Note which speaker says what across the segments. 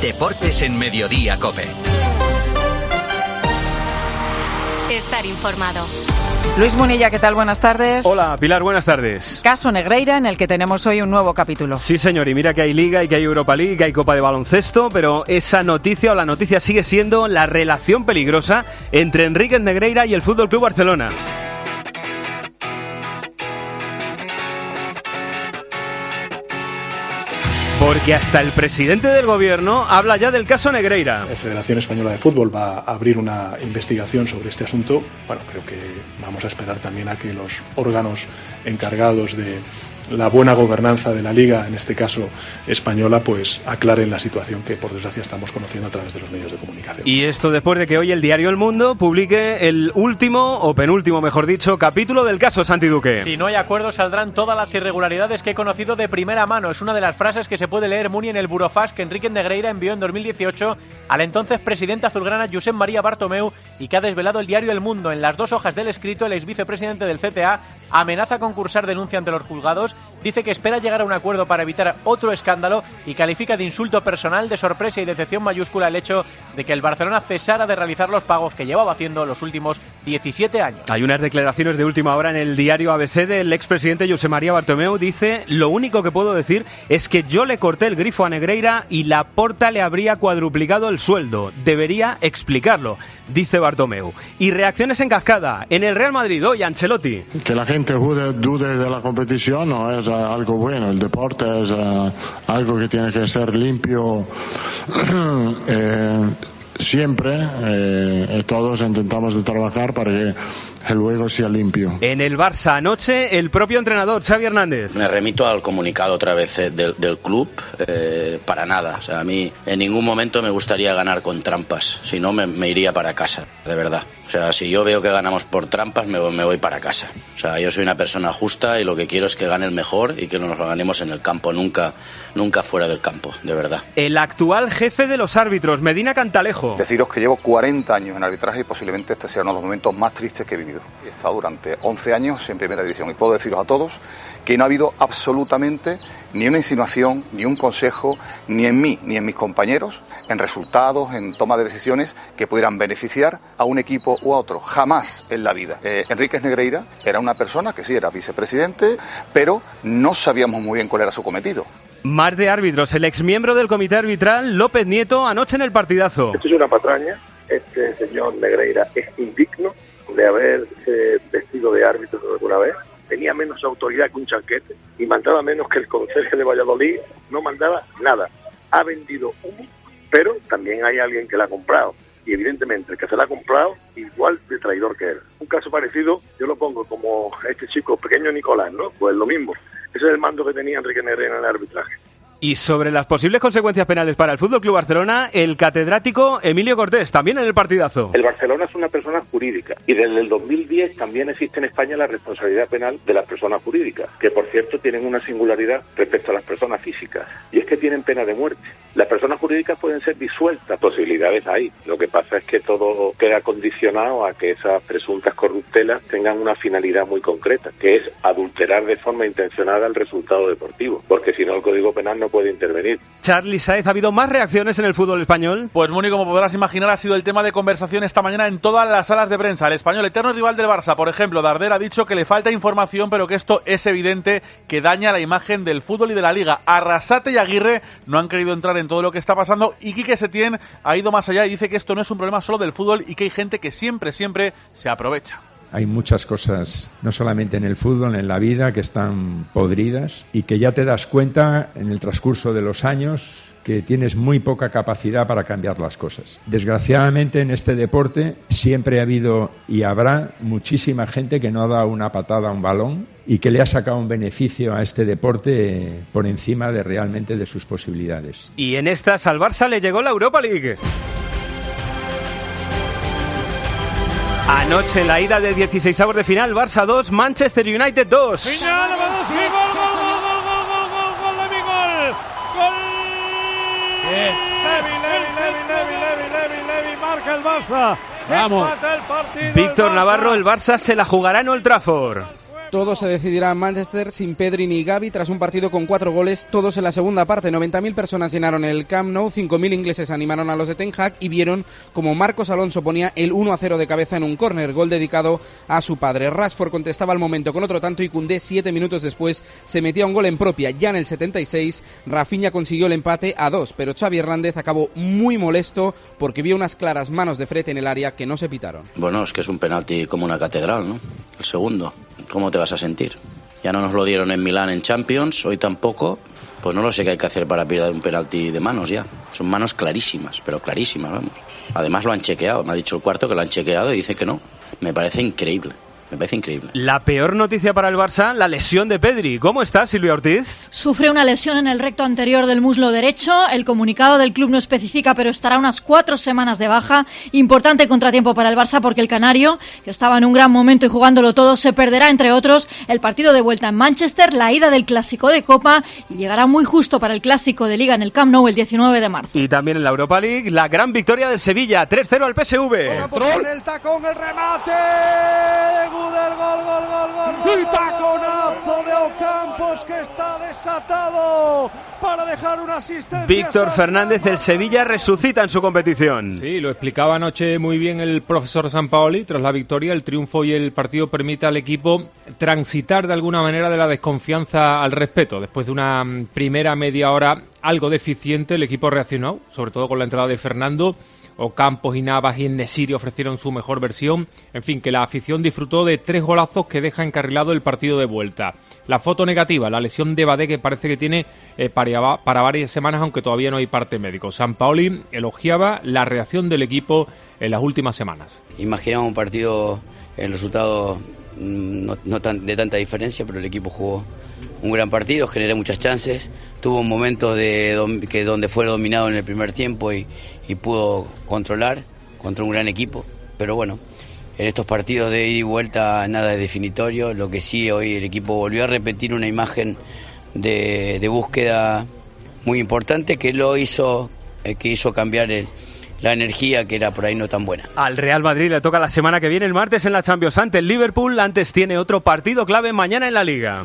Speaker 1: Deportes en Mediodía Cope.
Speaker 2: Estar informado.
Speaker 3: Luis Munilla, ¿qué tal? Buenas tardes.
Speaker 4: Hola, Pilar, buenas tardes.
Speaker 3: Caso Negreira, en el que tenemos hoy un nuevo capítulo.
Speaker 4: Sí, señor, y mira que hay Liga y que hay Europa League, que hay Copa de Baloncesto, pero esa noticia o la noticia sigue siendo la relación peligrosa entre Enrique Negreira y el Fútbol Club Barcelona. Porque hasta el presidente del gobierno habla ya del caso Negreira.
Speaker 5: La Federación Española de Fútbol va a abrir una investigación sobre este asunto. Bueno, creo que vamos a esperar también a que los órganos encargados de la buena gobernanza de la liga, en este caso española, pues aclaren la situación que por desgracia estamos conociendo a través de los medios de comunicación.
Speaker 4: Y esto después de que hoy el diario El Mundo publique el último, o penúltimo mejor dicho, capítulo del caso Santi Duque.
Speaker 6: Si no hay acuerdo saldrán todas las irregularidades que he conocido de primera mano. Es una de las frases que se puede leer Muni en el burofax que Enrique Negreira envió en 2018 al entonces presidente azulgrana Josep María Bartomeu y que ha desvelado el diario El Mundo. En las dos hojas del escrito, el ex vicepresidente del CTA amenaza con cursar denuncia ante los juzgados, dice que espera llegar a un acuerdo para evitar otro escándalo y califica de insulto personal, de sorpresa y decepción mayúscula el hecho de que el Barcelona cesara de realizar los pagos que llevaba haciendo los últimos 17 años.
Speaker 4: Hay unas declaraciones de última hora en el diario ABC del expresidente José María Bartomeu. Dice, lo único que puedo decir es que yo le corté el grifo a Negreira y la porta le habría cuadruplicado el sueldo. Debería explicarlo, dice Bartomeu. Y reacciones en cascada. En el Real Madrid hoy, Ancelotti.
Speaker 7: Que la gente dude, dude de la competición no es uh, algo bueno. El deporte es uh, algo que tiene que ser limpio. eh, siempre eh, todos intentamos de trabajar para que el juego sea limpio.
Speaker 4: En el Barça anoche, el propio entrenador, Xavi Hernández.
Speaker 8: Me remito al comunicado otra vez eh, del, del club, eh, para nada. O sea, a mí en ningún momento me gustaría ganar con trampas, si no me, me iría para casa, de verdad. O sea, si yo veo que ganamos por trampas, me, me, voy para casa. O sea, yo soy una persona justa y lo que quiero es que gane el mejor y que nos lo ganemos en el campo, nunca, nunca fuera del campo, de verdad.
Speaker 4: El actual jefe de los árbitros, Medina Cantalejo.
Speaker 9: Deciros que llevo 40 años en arbitraje y posiblemente este sea uno de los momentos más tristes que he vivido. He estado durante 11 años en primera división y puedo deciros a todos que no ha habido absolutamente ni una insinuación, ni un consejo, ni en mí, ni en mis compañeros, en resultados, en toma de decisiones que pudieran beneficiar a un equipo u a otro. Jamás en la vida. Eh, Enríquez Negreira era una persona que sí era vicepresidente, pero no sabíamos muy bien cuál era su cometido.
Speaker 4: Más de árbitros. El exmiembro del comité arbitral, López Nieto, anoche en el partidazo.
Speaker 10: Esto es una patraña. Este señor Negreira es indigno de haberse vestido de árbitro alguna vez tenía menos autoridad que un chanquete y mandaba menos que el conserje de Valladolid, no mandaba nada. Ha vendido humo, pero también hay alguien que la ha comprado. Y evidentemente el que se la ha comprado, igual de traidor que él. Un caso parecido, yo lo pongo como este chico pequeño Nicolás, ¿no? Pues lo mismo. Ese es el mando que tenía Enrique Negrena en el arbitraje.
Speaker 4: Y sobre las posibles consecuencias penales para el Fútbol Club Barcelona, el catedrático Emilio Cortés, también en el partidazo.
Speaker 11: El Barcelona es una persona jurídica y desde el 2010 también existe en España la responsabilidad penal de las personas jurídicas, que por cierto tienen una singularidad respecto a las personas físicas, y es que tienen pena de muerte. Las personas jurídicas pueden ser disueltas, posibilidades hay. Lo que pasa es que todo queda condicionado a que esas presuntas corruptelas tengan una finalidad muy concreta, que es adulterar de forma intencionada el resultado deportivo, porque si no el Código Penal no puede intervenir.
Speaker 4: Charlie Saez, ¿ha habido más reacciones en el fútbol español?
Speaker 6: Pues Muni, como podrás imaginar, ha sido el tema de conversación esta mañana en todas las salas de prensa. El español eterno rival del Barça, por ejemplo, Darder ha dicho que le falta información, pero que esto es evidente que daña la imagen del fútbol y de la liga. Arrasate y Aguirre no han querido entrar en todo lo que está pasando y Quique Setién ha ido más allá y dice que esto no es un problema solo del fútbol y que hay gente que siempre, siempre se aprovecha.
Speaker 12: Hay muchas cosas, no solamente en el fútbol, en la vida, que están podridas y que ya te das cuenta en el transcurso de los años que tienes muy poca capacidad para cambiar las cosas. Desgraciadamente en este deporte siempre ha habido y habrá muchísima gente que no ha dado una patada a un balón y que le ha sacado un beneficio a este deporte por encima de realmente de sus posibilidades.
Speaker 4: Y en estas al Barça le llegó la Europa League. Anoche la ida de 16 avos de final, Barça 2, Manchester United 2.
Speaker 13: Final, gol, gol, gol, gol, gol, gol, gol, Levi, gol. Gol. Levi, Levi, Levi, Levi, Levi, Levi, Levi, marca el Barça.
Speaker 4: Vamos. Víctor Navarro, el Barça se la jugará en Old Trafford.
Speaker 14: Todo se decidirá en Manchester sin Pedri ni Gavi tras un partido con cuatro goles, todos en la segunda parte. 90.000 personas llenaron el Camp Nou, 5.000 ingleses animaron a los de Ten Hag y vieron como Marcos Alonso ponía el 1 a 0 de cabeza en un córner, gol dedicado a su padre. Rashford contestaba al momento con otro tanto y Cundé siete minutos después se metía un gol en propia. Ya en el 76, Rafinha consiguió el empate a dos, pero Xavi Hernández acabó muy molesto porque vio unas claras manos de frente en el área que no se pitaron.
Speaker 8: Bueno, es que es un penalti como una catedral, ¿no? El segundo. ¿Cómo te vas a sentir? Ya no nos lo dieron en Milán en Champions, hoy tampoco. Pues no lo sé qué hay que hacer para perder un penalti de manos ya. Son manos clarísimas, pero clarísimas, vamos. Además lo han chequeado, me ha dicho el cuarto que lo han chequeado y dice que no. Me parece increíble. Me parece increíble.
Speaker 4: La peor noticia para el Barça, la lesión de Pedri. ¿Cómo está Silvia Ortiz?
Speaker 15: Sufre una lesión en el recto anterior del muslo derecho. El comunicado del club no especifica, pero estará unas cuatro semanas de baja. Importante contratiempo para el Barça porque el Canario, que estaba en un gran momento y jugándolo todo, se perderá, entre otros, el partido de vuelta en Manchester, la ida del Clásico de Copa y llegará muy justo para el Clásico de Liga en el Camp Nou el 19 de marzo.
Speaker 4: Y también en la Europa League, la gran victoria del Sevilla, 3-0 al PSV.
Speaker 16: Con el tacón, el remate. Gudel, gol, gol, gol, gol. Y taconazo de Ocampos que está desatado para dejar una asistencia.
Speaker 4: Víctor Fernández, el Sevilla resucita en su competición.
Speaker 17: Sí, lo explicaba anoche muy bien el profesor Sampaoli. Tras la victoria, el triunfo y el partido permite al equipo transitar de alguna manera de la desconfianza al respeto. Después de una mm, primera media hora algo deficiente, el equipo reaccionó, sobre todo con la entrada de Fernando. Ocampos y Navas y Nesiri ofrecieron su mejor versión. En fin, que la afición disfrutó de tres golazos que deja encarrilado el partido de vuelta. La foto negativa, la lesión de Badé que parece que tiene eh, para, varias semanas, aunque todavía no hay parte médico. San Paoli elogiaba la reacción del equipo en las últimas semanas.
Speaker 18: Imaginamos un partido, el resultado mm, no, no tan, de tanta diferencia, pero el equipo jugó un gran partido, generó muchas chances, tuvo un momento de que donde fue dominado en el primer tiempo y, pudo controlar contra un gran equipo, pero bueno, en estos partidos de ida y vuelta nada es definitorio, lo que sí hoy el equipo volvió a repetir una imagen de, búsqueda muy importante que lo hizo, eh, que hizo cambiar la energía que era por ahí no tan buena.
Speaker 4: Al Real Madrid le toca la semana que viene, el martes, en la Champions ante el Liverpool. Antes tiene otro partido clave mañana en la Liga.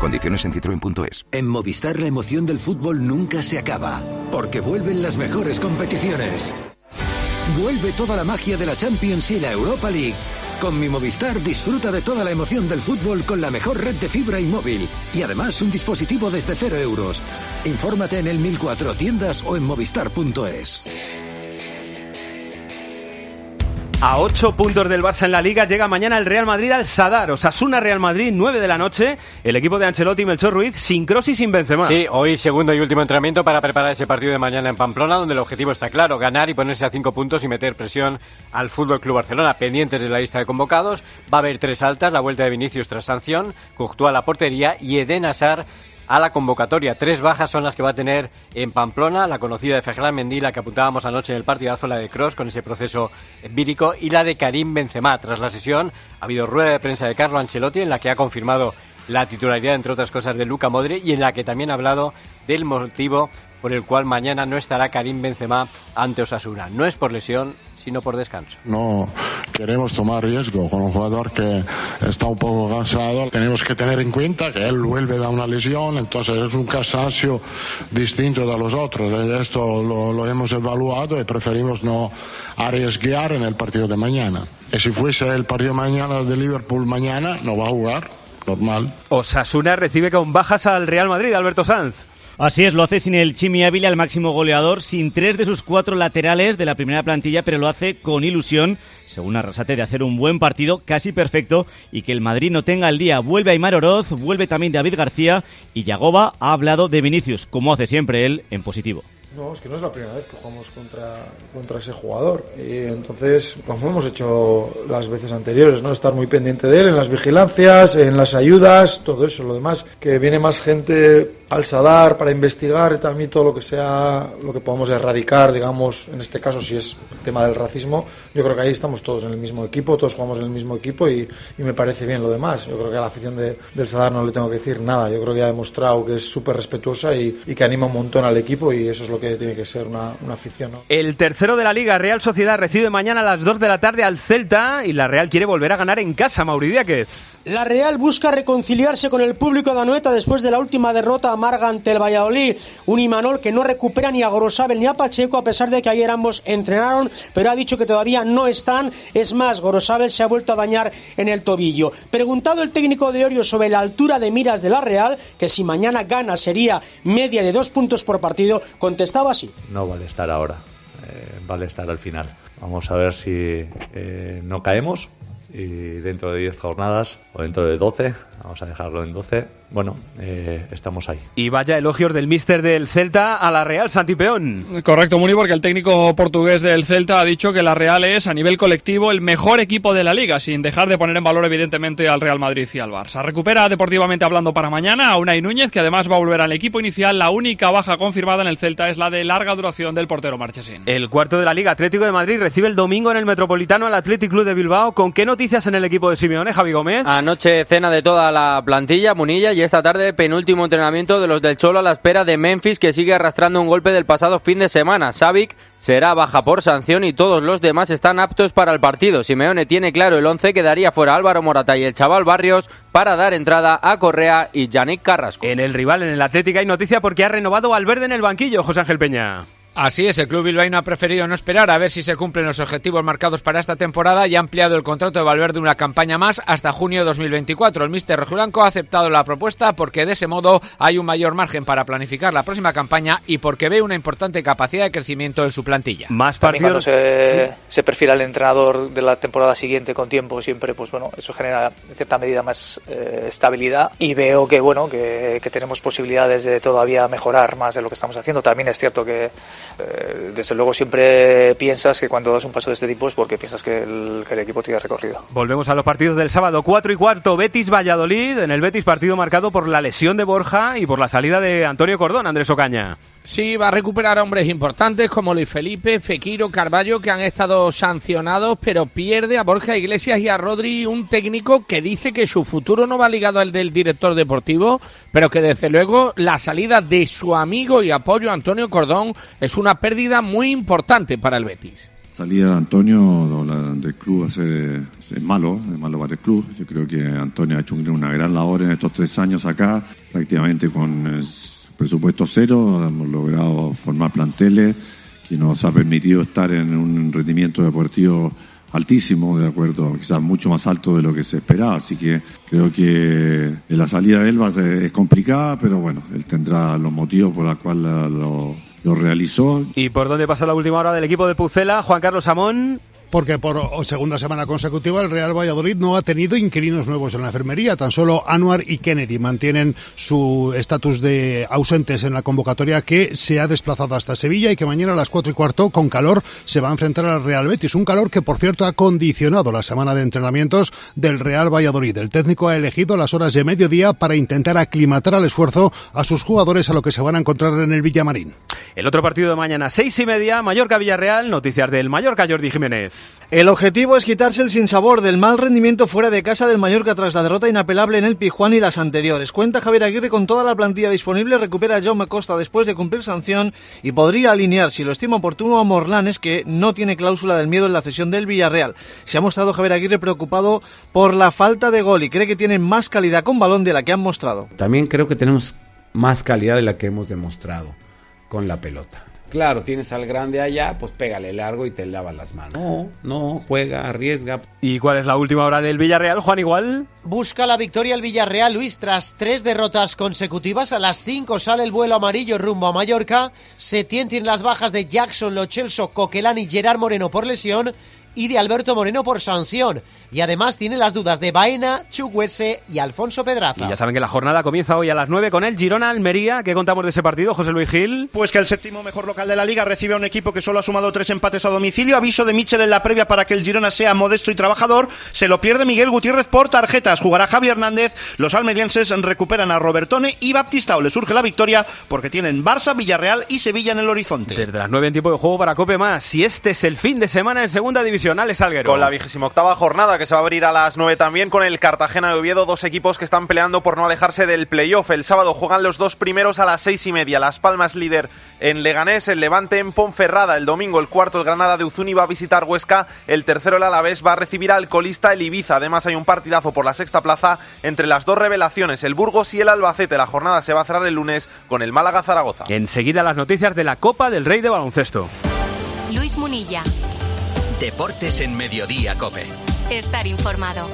Speaker 9: Condiciones en citroen.es.
Speaker 19: En Movistar la emoción del fútbol nunca se acaba, porque vuelven las mejores competiciones. Vuelve toda la magia de la Champions y la Europa League. Con mi Movistar disfruta de toda la emoción del fútbol con la mejor red de fibra y móvil. Y además un dispositivo desde cero euros. Infórmate en el 1004 tiendas o en movistar.es.
Speaker 4: A 8 puntos del Barça en la Liga llega mañana el Real Madrid al Sadar. Osasuna Real Madrid, 9 de la noche. El equipo de Ancelotti y Melchor Ruiz sin cross y sin Benzema.
Speaker 20: Sí, hoy segundo y último entrenamiento para preparar ese partido de mañana en Pamplona, donde el objetivo está claro, ganar y ponerse a cinco puntos y meter presión al Fútbol Club Barcelona. Pendientes de la lista de convocados, va a haber tres altas, la vuelta de Vinicius tras sanción, Courtois a la portería y Eden Hazard a la convocatoria. Tres bajas son las que va a tener en Pamplona, la conocida de Ferran Mendy, la que apuntábamos anoche en el partidazo, la de Cross con ese proceso vírico, y la de Karim Benzema. Tras la sesión ha habido rueda de prensa de Carlo Ancelotti en la que ha confirmado la titularidad, entre otras cosas, de Luca Modri y en la que también ha hablado del motivo por el cual mañana no estará Karim Benzema ante Osasuna. No es por lesión, sino por descanso.
Speaker 7: No queremos tomar riesgo con un jugador que está un poco cansado. Tenemos que tener en cuenta que él vuelve de una lesión, entonces es un cansancio distinto de los otros. Eh, Esto lo, lo hemos evaluado y preferimos no arriesgar en el partido de mañana. Y si fuese el partido mañana de Liverpool mañana, no va a jugar, normal.
Speaker 4: Osasuna recibe con bajas al Real Madrid, Alberto Sanz.
Speaker 21: Así es, lo hace sin el Chimi Ávila, el máximo goleador, sin tres de sus cuatro laterales de la primera plantilla, pero lo hace con ilusión, según Arrasate, de hacer un buen partido casi perfecto y que el Madrid no tenga el día. Vuelve Aymar Oroz, vuelve también David García y Yagoba ha hablado de Vinicius, como hace siempre él, en positivo.
Speaker 17: No, es que no es la primera vez que jugamos contra, contra ese jugador. Y entonces, como hemos hecho las veces anteriores, ¿no? Estar muy pendiente de él en las vigilancias, en las ayudas, todo eso. Lo demás, que viene más gente al Sadar para investigar también todo lo que sea, lo que podamos erradicar, digamos, en este caso, si es tema del racismo, yo creo que ahí estamos todos en el mismo equipo, todos jugamos en el mismo equipo y, y me parece bien lo demás. Yo creo que a la afición de, del Sadar no le tengo que decir nada. Yo creo que ha demostrado que es súper respetuosa y, y, que anima un montón al equipo y eso es lo que tiene que ser una, una afición. ¿no?
Speaker 4: El tercero de la Liga, Real Sociedad, recibe mañana a las 2 de la tarde al Celta y la Real quiere volver a ganar en casa, Mauridiáquez.
Speaker 22: La Real busca reconciliarse con el público de Anoeta después de la última derrota amarga ante el Valladolid. Un Imanol que no recupera ni a Gorosabel ni a Pacheco, a pesar de que ayer ambos entrenaron, pero ha dicho que todavía no están. Es más, Gorosabel se ha vuelto a dañar en el tobillo. Preguntado el técnico de Orio sobre la altura de miras de la Real, que si mañana gana sería media de dos puntos por partido, contestaba así.
Speaker 9: No vale estar ahora, eh, vale estar al final. Vamos a ver si eh, no caemos y dentro de 10 jornadas o dentro de 12, vamos a dejarlo en 12, bueno, eh, estamos ahí.
Speaker 4: Y vaya elogios del míster del Celta a la Real Santipeón.
Speaker 23: Correcto, Muni, porque el técnico portugués del Celta ha dicho que la Real es, a nivel colectivo, el mejor equipo de la liga, sin dejar de poner en valor, evidentemente, al Real Madrid y al Barça. Recupera deportivamente hablando para mañana a Unai Núñez, que además va a volver al equipo inicial. La única baja confirmada en el Celta es la de larga duración del portero Marchesín.
Speaker 4: El cuarto de la Liga Atlético de Madrid recibe el domingo en el Metropolitano al Athletic Club de Bilbao. ¿Con qué noticias en el equipo de Simeone, Javi Gómez?
Speaker 24: Anoche cena de toda la plantilla, Munilla, y esta tarde penúltimo último entrenamiento de los del Cholo a la espera de Memphis que sigue arrastrando un golpe del pasado fin de semana. Savic será baja por sanción y todos los demás están aptos para el partido. Simeone tiene claro el 11 que daría fuera Álvaro Morata y el chaval Barrios para dar entrada a Correa y Yannick Carrasco.
Speaker 4: En el rival en el Atlético hay noticia porque ha renovado Valverde en el banquillo, José Ángel Peña.
Speaker 25: Así es, el club bilbaíno ha preferido no esperar a ver si se cumplen los objetivos marcados para esta temporada y ha ampliado el contrato de Valverde una campaña más hasta junio de 2024. El míster rojiblanco ha aceptado la propuesta porque de ese modo hay un mayor margen para planificar la próxima campaña y porque ve una importante capacidad de crecimiento en su plantilla.
Speaker 4: Más partidos.
Speaker 26: se, se perfila el entrenador de la temporada siguiente con tiempo siempre pues bueno eso genera en cierta medida más eh, estabilidad y veo que bueno que, que tenemos posibilidades de todavía mejorar más de lo que estamos haciendo también es cierto que eh, desde luego siempre piensas que cuando das un paso de este tipo es porque piensas que el, que el equipo tiene recorrido
Speaker 4: Volvemos a los partidos del sábado 4 y cuarto, Betis-Valladolid. En el Betis partido marcado por la lesión de Borja y por la salida de Antonio Cordón, Andrés Ocaña.
Speaker 27: Sí, va a recuperar a hombres importantes como Luis Felipe, Fequiro, Carballo, que han estado sancionados, pero pierde a Borja Iglesias y a Rodri, un técnico que dice que su futuro no va ligado al del director deportivo, pero que desde luego la salida de su amigo y apoyo Antonio Cordón es una pérdida muy importante para el Betis.
Speaker 28: Salida Antonio del club hace, es malo, es malo para el club. Yo creo que Antonio ha hecho una gran labor en estos tres años acá, prácticamente con eh, presupuesto cero. Hemos logrado formar planteles que nos ha permitido estar en un rendimiento deportivo altísimo, de acuerdo, quizás mucho más alto de lo que se esperaba. Así que creo que la salida de él va a ser- es complicada, pero bueno, él tendrá los motivos por los cuales lo, lo realizó.
Speaker 4: ¿Y por dónde pasa la última hora del equipo de Pucela? Juan Carlos Amón.
Speaker 29: Porque por segunda semana consecutiva el Real Valladolid no ha tenido inquilinos nuevos en la enfermería. Tan solo Anuar y Kennedy mantienen su estatus de ausentes en la convocatoria que se ha desplazado hasta Sevilla y que mañana a las cuatro y cuarto con calor se va a enfrentar al Real Betis. Un calor que por cierto ha condicionado la semana de entrenamientos del Real Valladolid. El técnico ha elegido las horas de mediodía para intentar aclimatar al esfuerzo a sus jugadores a lo que se van a encontrar en el Villamarín.
Speaker 4: El otro partido de mañana, seis y media, Mallorca-Villarreal. Noticias del Mallorca, Jordi Jiménez.
Speaker 30: El objetivo es quitarse el sinsabor del mal rendimiento fuera de casa del Mallorca tras la derrota inapelable en el Pijuán y las anteriores. Cuenta Javier Aguirre con toda la plantilla disponible, recupera a Jaume Costa después de cumplir sanción y podría alinear, si lo estima oportuno, a Morlanes, que no tiene cláusula del miedo en la cesión del Villarreal. Se ha mostrado Javier Aguirre preocupado por la falta de gol y cree que tienen más calidad con balón de la que han mostrado.
Speaker 31: También creo que tenemos más calidad de la que hemos demostrado con la pelota. Claro, tienes al grande allá, pues pégale largo y te lavas las manos. No, no, juega, arriesga.
Speaker 4: ¿Y cuál es la última hora del Villarreal, Juan Igual?
Speaker 32: Busca la victoria el Villarreal, Luis, tras tres derrotas consecutivas. A las cinco sale el vuelo amarillo rumbo a Mallorca. Setién tiene las bajas de Jackson, Lo Celso, Coquelán y Gerard Moreno por lesión. Y de Alberto Moreno por sanción. Y además tiene las dudas de Baena, Chuguese y Alfonso Pedraza.
Speaker 4: Y ya saben que la jornada comienza hoy a las 9 con el Girona Almería. ¿Qué contamos de ese partido, José Luis Gil?
Speaker 1: Pues que el séptimo mejor local de la liga recibe a un equipo que solo ha sumado tres empates a domicilio. Aviso de Michel en la previa para que el Girona sea modesto y trabajador. Se lo pierde Miguel Gutiérrez por tarjetas. Jugará Javi Hernández. Los almerienses recuperan a Robertone y Baptistao. Le surge la victoria porque tienen Barça, Villarreal y Sevilla en el horizonte.
Speaker 4: Desde las 9 en tiempo de juego para Cope Más. Si este es el fin de semana en segunda división, Alguero.
Speaker 9: Con la vigésima octava jornada que se va a abrir a las 9 también con el Cartagena de Oviedo, dos equipos que están peleando por no alejarse del playoff. El sábado juegan los dos primeros a las seis y media. Las Palmas líder en Leganés, el Levante en Ponferrada. El domingo el cuarto el Granada de Uzuni va a visitar Huesca. El tercero el Alavés va a recibir al colista el Ibiza. Además hay un partidazo por la sexta plaza entre las dos revelaciones, el Burgos y el Albacete. La jornada se va a cerrar el lunes con el Málaga Zaragoza.
Speaker 4: Enseguida las noticias de la Copa del Rey de Baloncesto.
Speaker 2: Luis Munilla.
Speaker 33: Deportes en Mediodía Cope.
Speaker 2: Estar informado.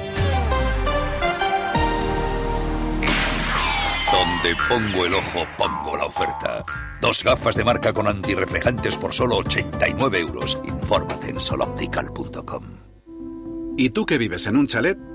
Speaker 33: Donde pongo el ojo, pongo la oferta. Dos gafas de marca con antirreflejantes por solo 89 euros. Infórmate en soloptical.com.
Speaker 34: ¿Y tú que vives en un chalet?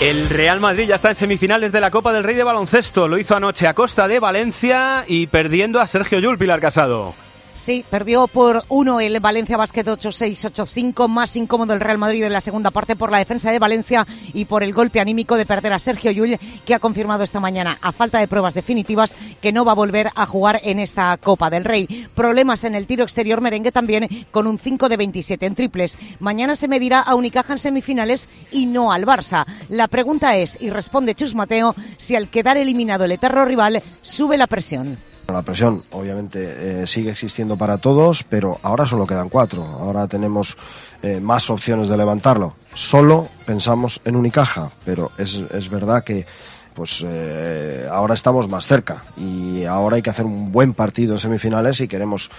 Speaker 4: El Real Madrid ya está en semifinales de la Copa del Rey de Baloncesto. Lo hizo anoche a costa de Valencia y perdiendo a Sergio Yul Pilar Casado.
Speaker 35: Sí, perdió por uno el Valencia Basket 8-6-8-5, más incómodo el Real Madrid en la segunda parte por la defensa de Valencia y por el golpe anímico de perder a Sergio Llull, que ha confirmado esta mañana, a falta de pruebas definitivas, que no va a volver a jugar en esta Copa del Rey. Problemas en el tiro exterior merengue también, con un 5 de 27 en triples. Mañana se medirá a Unicaja en semifinales y no al Barça. La pregunta es, y responde Chus Mateo, si al quedar eliminado el eterno rival sube la presión.
Speaker 36: La presión obviamente eh, sigue existiendo para todos, pero ahora solo quedan cuatro. Ahora tenemos eh, más opciones de levantarlo. Solo pensamos en Unicaja, pero es, es verdad que pues eh, ahora estamos más cerca y ahora hay que hacer un buen partido en semifinales si queremos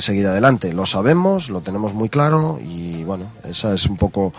Speaker 36: seguir adelante. Lo sabemos, lo tenemos muy claro y bueno, esa es un poco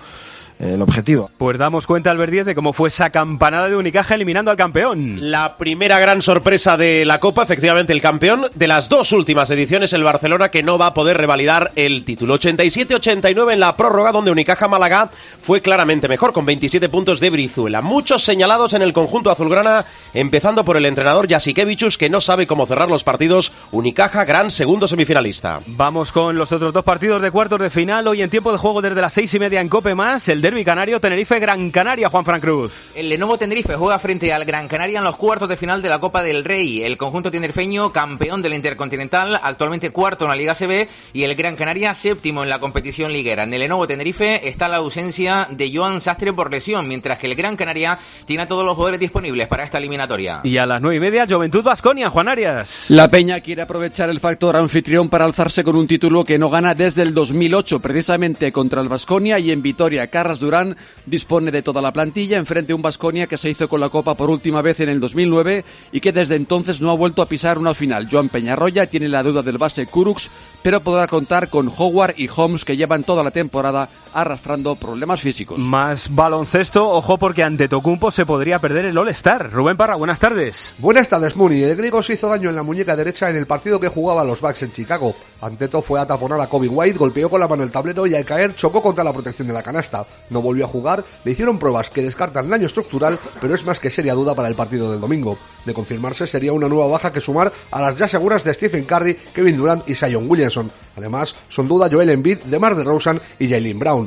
Speaker 36: el objetivo.
Speaker 4: Pues damos cuenta, Albert 10, de cómo fue esa campanada de Unicaja eliminando al campeón.
Speaker 37: La primera gran sorpresa de la Copa, efectivamente, el campeón de las dos últimas ediciones, el Barcelona, que no va a poder revalidar el título. 87-89 en la prórroga, donde Unicaja Málaga fue claramente mejor, con 27 puntos de Brizuela. Muchos señalados en el conjunto azulgrana, empezando por el entrenador Jasikevichus, que no sabe cómo cerrar los partidos. Unicaja, gran segundo semifinalista.
Speaker 4: Vamos con los otros dos partidos de cuartos de final. Hoy en tiempo de juego desde las seis y media en Cope Más, el derbi canario Tenerife-Gran Canaria, Juan Fran Cruz.
Speaker 38: El Lenovo Tenerife juega frente al Gran Canaria en los cuartos de final de la Copa del Rey. El conjunto tinerfeño, campeón del Intercontinental, actualmente cuarto en la Liga CB, y el Gran Canaria, séptimo en la competición liguera. En el Lenovo Tenerife está la ausencia de Joan Sastre por lesión, mientras que el Gran Canaria tiene a todos los jugadores disponibles para esta eliminatoria.
Speaker 4: Y a las nueve y media, Juventud Basconia, Juan Arias.
Speaker 15: La Peña quiere aprovechar el factor anfitrión para alzarse con un título que no gana desde el 2008, precisamente contra el Basconia y en Vitoria. Carras Durán dispone de toda la plantilla enfrente a un Basconia que se hizo con la Copa por última vez en el 2009 y que desde entonces no ha vuelto a pisar una final. Joan Peñarroya tiene la duda del base Kurux, pero podrá contar con Howard y Holmes que llevan toda la temporada arrastrando problemas físicos.
Speaker 4: Más baloncesto, ojo porque ante Tocumpo se podría perder el All-Star. Rubén Parra, buenas tardes.
Speaker 39: Buenas tardes, Muni. El griego se hizo daño en la muñeca derecha en el partido que jugaba los Bucks en Chicago. Anteto fue a taponar a Kobe White, golpeó con la mano el tablero y al caer chocó contra la protección de la canasta. No volvió a jugar, le hicieron pruebas que descartan daño estructural, pero es más que seria duda para el partido del domingo. De confirmarse sería una nueva baja que sumar a las ya seguras de Stephen Curry, Kevin Durant y Sion Williamson. Además, son duda Joel Embiid, DeMar DeRozan y Jalen Brown.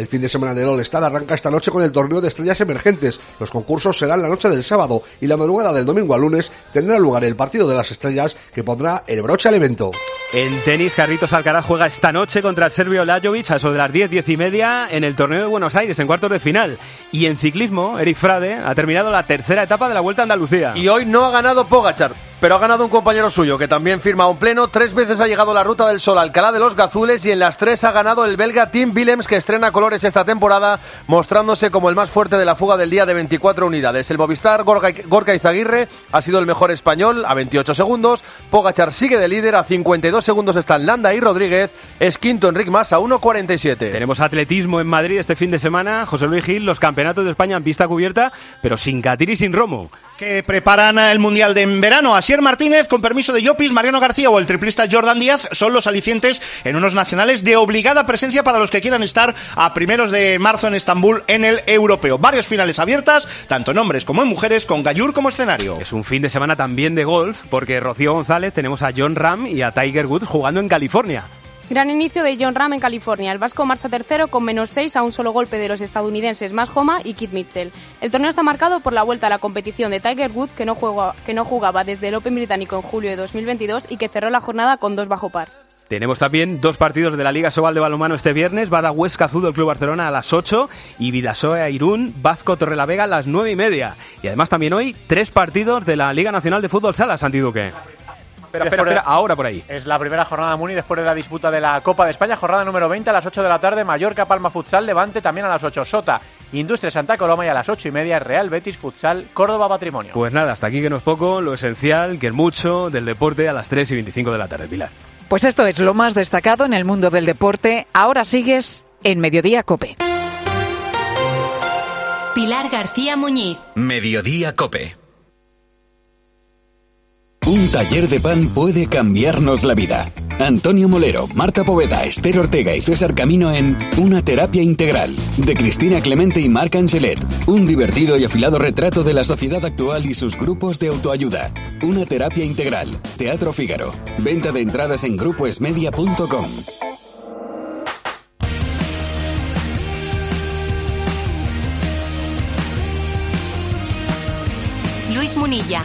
Speaker 39: El fin de semana del All-Star arranca esta noche con el torneo de estrellas emergentes. Los concursos serán la noche del sábado y la madrugada del domingo al lunes tendrá lugar el partido de las estrellas que pondrá el broche al evento.
Speaker 4: En tenis, Carlitos Alcaraz juega esta noche contra el serbio Lajovic a eso de las 10, 10 y media en el torneo de Buenos Aires en cuartos de final. Y en ciclismo, Eric Frade ha terminado la tercera etapa de la Vuelta a Andalucía.
Speaker 22: Y hoy no ha ganado Pogachar. pero ha ganado un compañero suyo que también firma un pleno. Tres veces ha llegado la ruta del sol a Alcalá de los Gazules y en las tres ha ganado el belga Tim Willems que estrena esta temporada mostrándose como el más fuerte de la fuga del día de 24 unidades. El Movistar Gorka, Gorka Izaguirre ha sido el mejor español a 28 segundos. Pogachar sigue de líder a 52 segundos están Landa y Rodríguez. Es quinto Enric Mas a 1.47.
Speaker 4: Tenemos atletismo en Madrid este fin de semana. José Luis Gil, los campeonatos de España en pista cubierta, pero sin Catir y sin Romo.
Speaker 1: Que preparan el Mundial de verano. Asier Martínez, con permiso de Llopis, Mariano García o el triplista Jordan Díaz son los alicientes en unos nacionales de obligada presencia para los que quieran estar a primeros de marzo en Estambul en el europeo. Varios finales abiertas, tanto en hombres como en mujeres, con Gallur como escenario.
Speaker 4: Es un fin de semana también de golf, porque Rocío González tenemos a John Ram y a Tiger Woods jugando en California.
Speaker 38: Gran inicio de John Ram en California. El vasco marcha tercero con menos 6 a un solo golpe de los estadounidenses Max Homa y Kit Mitchell. El torneo está marcado por la vuelta a la competición de Tiger Woods, que no, que no jugaba desde el Open británico en julio de 2022 y que cerró la jornada con dos bajo par.
Speaker 4: Tenemos también dos partidos de la Liga Sobal de Balonmano este viernes. Bada Huesca Azul del Club Barcelona a las 8 y Vidasoa Irún Vazco Torrelavega a las 9 y media. Y además también hoy tres partidos de la Liga Nacional de Fútbol Sala, Santi Duque. Espera, espera, espera, ahora por ahí.
Speaker 6: Es la primera jornada Muni después de la disputa de la Copa de España, jornada número 20 a las 8 de la tarde, Mallorca Palma Futsal, Levante también a las 8, Sota, Industria Santa Coloma y a las 8 y media Real Betis Futsal, Córdoba Patrimonio.
Speaker 4: Pues nada, hasta aquí que no es poco, lo esencial, que es mucho, del deporte a las 3 y 25 de la tarde, Pilar.
Speaker 40: Pues esto es lo más destacado en el mundo del deporte. Ahora sigues en Mediodía Cope.
Speaker 2: Pilar García Muñiz.
Speaker 41: Mediodía Cope. Un taller de pan puede cambiarnos la vida. Antonio Molero, Marta Poveda, Esther Ortega y César Camino en Una terapia integral, de Cristina Clemente y Marc Angelet. Un divertido y afilado retrato de la sociedad actual y sus grupos de autoayuda. Una terapia integral. Teatro Fígaro. Venta de entradas en grupoesmedia.com.
Speaker 2: Luis Munilla.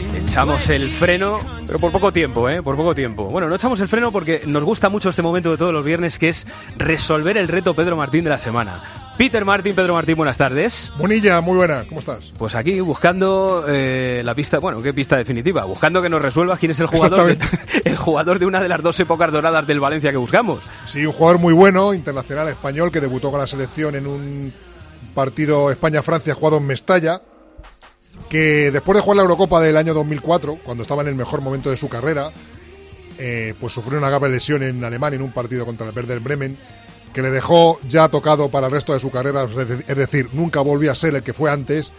Speaker 4: Echamos el freno, pero por poco tiempo, ¿eh? Por poco tiempo. Bueno, no echamos el freno porque nos gusta mucho este momento de todos los viernes, que es resolver el reto Pedro Martín de la semana. Peter Martín, Pedro Martín, buenas tardes.
Speaker 9: Monilla, muy buena, ¿cómo estás?
Speaker 4: Pues aquí buscando eh, la pista, bueno, ¿qué pista definitiva? Buscando que nos resuelvas quién es el jugador, de, el jugador de una de las dos épocas doradas del Valencia que buscamos.
Speaker 9: Sí, un jugador muy bueno, internacional español, que debutó con la selección en un partido España-Francia jugado en Mestalla, que después de jugar la Eurocopa del año 2004, cuando estaba en el mejor momento de su carrera, eh, pues sufrió una grave lesión en Alemania en un partido contra el Werder Bremen, que le dejó ya tocado para el resto de su carrera, es decir, nunca volvió a ser el que fue antes,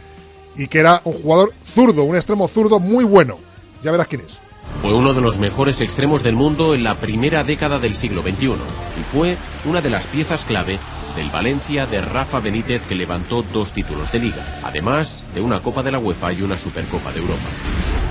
Speaker 9: y que era un jugador zurdo, un extremo zurdo muy bueno. Ya verás quién es.
Speaker 42: Fue uno de los mejores extremos del mundo en la primera década del siglo XXI y fue una de las piezas clave del Valencia de Rafa Benítez que levantó dos títulos de liga, además de una Copa de la UEFA y una Supercopa de Europa.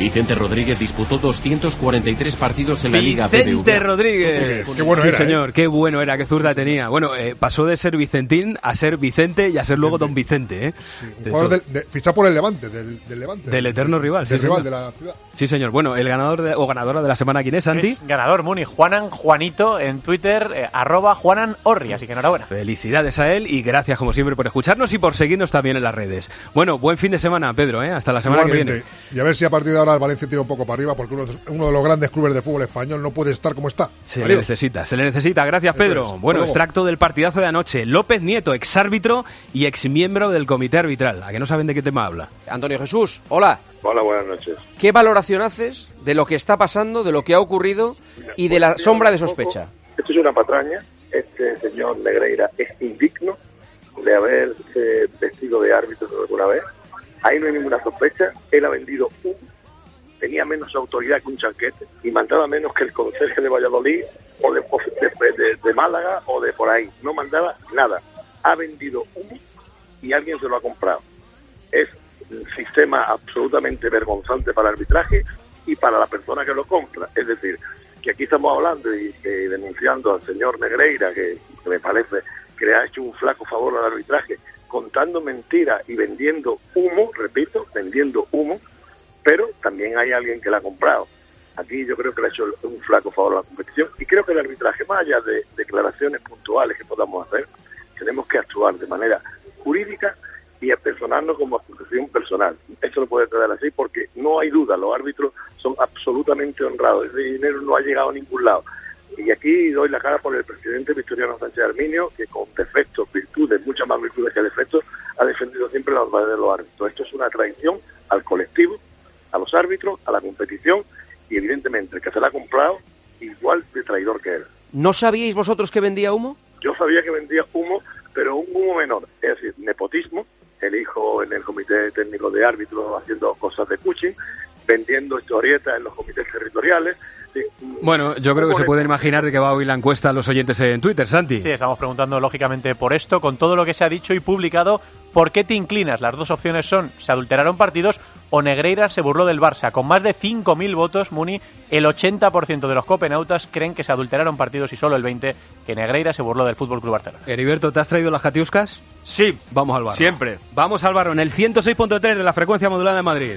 Speaker 42: Vicente Rodríguez disputó 243 partidos en la Liga BBVA.
Speaker 4: Vicente Rodríguez.
Speaker 9: Qué bueno
Speaker 4: sí,
Speaker 9: era, ¿eh?
Speaker 4: señor, qué bueno era, qué zurda tenía. Bueno, eh, pasó de ser Vicentín a ser Vicente y a ser luego Don Vicente, ¿eh?
Speaker 9: Un
Speaker 4: De
Speaker 9: jugador
Speaker 4: todo.
Speaker 9: del- de, fichado por el Levante, del, del Levante.
Speaker 4: Del eterno rival,
Speaker 9: Del
Speaker 4: sí,
Speaker 9: rival
Speaker 4: señor.
Speaker 9: de la ciudad.
Speaker 4: Sí, señor. Bueno, el ganador de- o ganadora de la semana, ¿quién es, Santi?
Speaker 6: Es ganador Muni, Juanan Juanito en Twitter, eh, arroba Juanan Orri, así que enhorabuena.
Speaker 4: Felicidades a él y gracias como siempre por escucharnos y por seguirnos también en las redes. Bueno, buen fin de semana, Pedro, ¿eh? Hasta la semana que
Speaker 9: Igualmente.
Speaker 4: viene.
Speaker 9: Y a ver si a partir de ahora el Valencia tira un poco para arriba, porque uno, de- uno de los grandes clubes de fútbol español no puede estar como está.
Speaker 4: Se le
Speaker 9: Adiós.
Speaker 4: necesita, se le necesita. Gracias, Pedro.
Speaker 9: es.
Speaker 4: Bueno, extracto del partidazo de anoche. López Nieto, exárbitro y exmiembro del comité arbitral. ¿A que no saben de qué tema habla?
Speaker 15: Antonio Jesús, hola.
Speaker 10: Hola, buenas noches.
Speaker 15: ¿Qué valoración haces de lo que está pasando, de lo que ha ocurrido y de la sombra de sospecha?
Speaker 10: Esto es una patraña. Este señor Negreira es indigno de haberse vestido de árbitro alguna vez. Ahí no hay ninguna sospecha. Él ha vendido un. Tenía menos autoridad que un chanquete y mandaba menos que el conserje de Valladolid o de, Málaga o de por ahí. No mandaba nada. Ha vendido un y alguien se lo ha comprado. Es un sistema absolutamente vergonzante para el arbitraje y para la persona que lo compra. Es decir, que aquí estamos hablando y eh, denunciando al señor Negreira, que, que me parece que le ha hecho un flaco favor al arbitraje, contando mentiras y vendiendo humo, repito, vendiendo humo, pero también hay alguien que la ha comprado. Aquí yo creo que le ha hecho un flaco favor a la competición y creo que el arbitraje, más allá de declaraciones puntuales que podamos hacer, tenemos que actuar de manera jurídica y a personarnos como acusación personal. Esto no puede quedar así porque no hay duda, los árbitros son absolutamente honrados, ese dinero no ha llegado a ningún lado. Y aquí doy la cara por el presidente Victoriano Sánchez Arminio, que con defectos, virtudes, muchas más virtudes que defectos, ha defendido siempre la honradez de los árbitros. Esto es una traición al colectivo, a los árbitros, a la competición y evidentemente el que se la ha comprado, igual de traidor que él.
Speaker 43: ¿No sabíais vosotros que vendía humo?
Speaker 10: Yo sabía que vendía humo, pero un humo menor, es decir, nepotismo, el hijo en el comité técnico de árbitros haciendo cosas de coaching, vendiendo historietas en los comités territoriales. Sí,
Speaker 4: Bueno, yo creo que se pueden imaginar de que va hoy la encuesta a los oyentes en Twitter, Santi.
Speaker 6: Sí, estamos preguntando lógicamente por esto, con todo lo que se ha dicho y publicado, ¿por qué te inclinas? Las dos opciones son, se adulteraron partidos o Negreira se burló del Barça. Con más de 5.000 votos, Muni, el 80% de los copenautas creen que se adulteraron partidos y solo el 20% que Negreira se burló del Fútbol Club Barcelona.
Speaker 4: Heriberto, ¿te has traído las catiuscas?
Speaker 22: Sí.
Speaker 4: Vamos al barro.
Speaker 22: Siempre.
Speaker 4: Vamos al barro en el 106.3 de la frecuencia modulada de Madrid.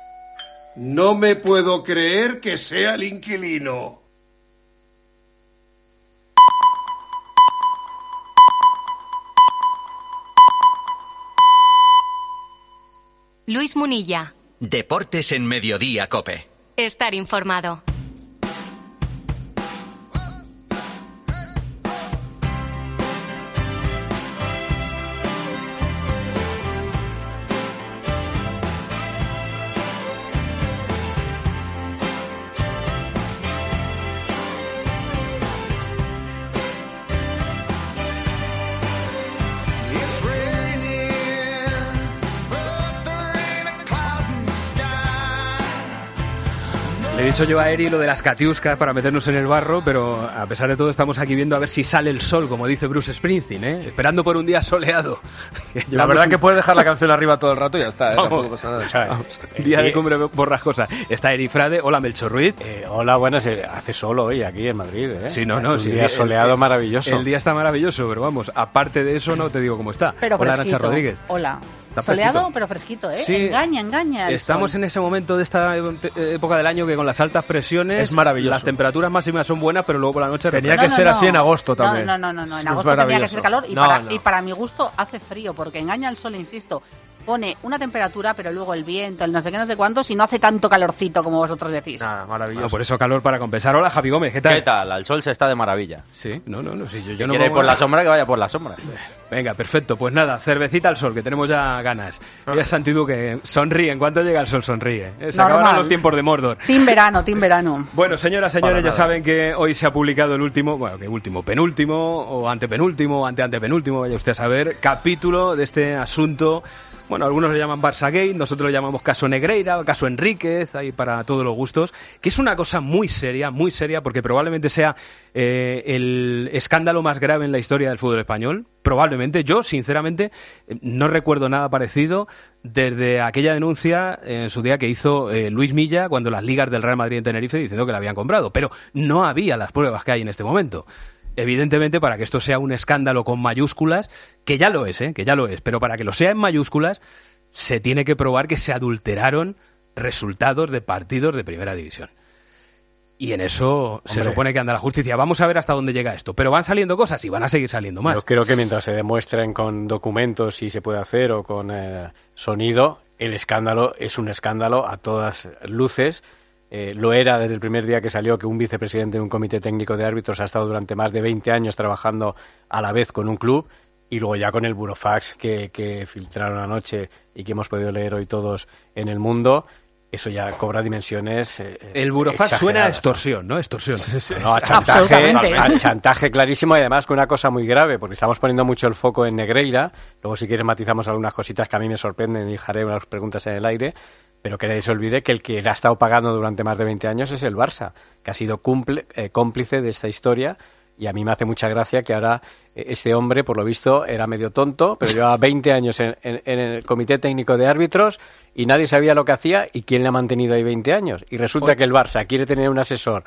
Speaker 44: No me puedo creer que sea el inquilino.
Speaker 2: Luis Munilla.
Speaker 1: Deportes en Mediodía, Cope.
Speaker 2: Estar informado.
Speaker 4: Dicho yo a Eri lo de las catiuscas para meternos en el barro, pero a pesar de todo estamos aquí viendo a ver si sale el sol, como dice Bruce Springsteen, ¿eh? esperando por un día soleado.
Speaker 45: La verdad
Speaker 4: un-
Speaker 45: que puedes dejar la canción arriba todo el rato y ya está. ¿eh?
Speaker 4: Vamos.
Speaker 45: Pasa nada.
Speaker 4: Vamos. Día de cumbre borrascosa. Está Eri Frade. Hola, Melchor Ruiz.
Speaker 20: hola, buenas. eh, Hace sol hoy aquí en Madrid, ¿eh?
Speaker 4: Sí, no, no.
Speaker 20: Un
Speaker 4: sí, el
Speaker 20: día
Speaker 4: el-
Speaker 20: soleado
Speaker 4: el-
Speaker 20: maravilloso.
Speaker 4: El día está maravilloso, pero vamos, aparte de eso, no te digo cómo está.
Speaker 40: Pero
Speaker 4: Hola. Nacha Rodríguez.
Speaker 40: Hola.
Speaker 4: Está
Speaker 40: Soleado,
Speaker 4: fresquito.
Speaker 40: pero fresquito, ¿eh?
Speaker 4: Sí.
Speaker 40: Engaña, engaña.
Speaker 4: Estamos
Speaker 40: sol.
Speaker 4: en ese momento de esta eh, época del año que con las altas presiones
Speaker 45: Es maravilloso.
Speaker 4: las temperaturas máximas son buenas, pero luego por la noche
Speaker 45: Tenía
Speaker 4: refresca.
Speaker 45: que ser así en agosto también.
Speaker 40: No, no, no, no, en agosto tendría que ser calor y,
Speaker 45: No,
Speaker 40: para,
Speaker 45: no.
Speaker 40: y para mi gusto hace frío porque engaña el sol, insisto. Pone una temperatura, pero luego el viento, el no sé qué, no sé cuánto, si no hace tanto calorcito como vosotros decís.
Speaker 45: Nada, maravilloso.
Speaker 4: Ah, por eso calor para compensar. Hola, Javi Gómez, ¿qué tal?
Speaker 24: ¿Qué tal? Al sol se está de maravilla.
Speaker 4: Sí, no, no, no, sí, yo, yo
Speaker 24: Si
Speaker 4: no
Speaker 24: quiere ir por
Speaker 4: a-
Speaker 24: la sombra, que vaya por la sombra.
Speaker 4: Venga, perfecto. Pues nada, cervecita al sol, que tenemos ya ganas. Mira, Santidu, que sonríe. En cuanto llega el sol, sonríe. Eh, Se
Speaker 40: Normal.
Speaker 4: acabarán los tiempos de Mordor.
Speaker 40: Team verano, team verano.
Speaker 4: Bueno, señoras, señores, ya saben que hoy se ha publicado el último, bueno, que último, penúltimo, o antepenúltimo, o ante-antepenúltimo, vaya usted a saber, capítulo de este asunto. Bueno, algunos le llaman Barça Gate, nosotros le llamamos caso Negreira, caso Enríquez, ahí para todos los gustos, que es una cosa muy seria, muy seria, porque probablemente sea eh, el escándalo más grave en la historia del fútbol español. Probablemente, yo, sinceramente, eh, no recuerdo nada parecido desde aquella denuncia en su día que hizo eh, Luis Milla cuando las ligas del Real Madrid en Tenerife diciendo que la habían comprado. Pero no había las pruebas que hay en este momento. Evidentemente, para que esto sea un escándalo con mayúsculas, que ya lo es, ¿eh? que ya lo es, pero para que lo sea en mayúsculas, se tiene que probar que se adulteraron resultados de partidos de primera división. Y en eso se supone que anda la justicia. Vamos a ver hasta dónde llega esto. Pero van saliendo cosas y van a seguir saliendo más.
Speaker 20: Yo creo que mientras se demuestren con documentos si se puede hacer o con eh, sonido, el escándalo es un escándalo a todas luces. Eh, lo era desde el primer día que salió que un vicepresidente de un comité técnico de árbitros ha estado durante más de 20 años trabajando a la vez con un club y luego ya con el burofax que, que filtraron anoche y que hemos podido leer hoy todos en el mundo. Eso ya cobra dimensiones. eh,
Speaker 4: El burofax suena a extorsión, ¿no? Extorsión.
Speaker 20: No, a chantaje, a chantaje clarísimo y además con una cosa muy grave, porque estamos poniendo mucho el foco en Negreira. Luego, si quieres, matizamos algunas cositas que a mí me sorprenden y dejaré unas preguntas en el aire. Pero que nadie se olvide que el que la ha estado pagando durante más de 20 años es el Barça, que ha sido cumple- eh, cómplice de esta historia. Y a mí me hace mucha gracia que ahora eh, este hombre, por lo visto, era medio tonto, pero llevaba 20 años en, en- en el Comité Técnico de Árbitros y nadie sabía lo que hacía y quién le ha mantenido ahí 20 años. Y resulta que el Barça quiere tener un asesor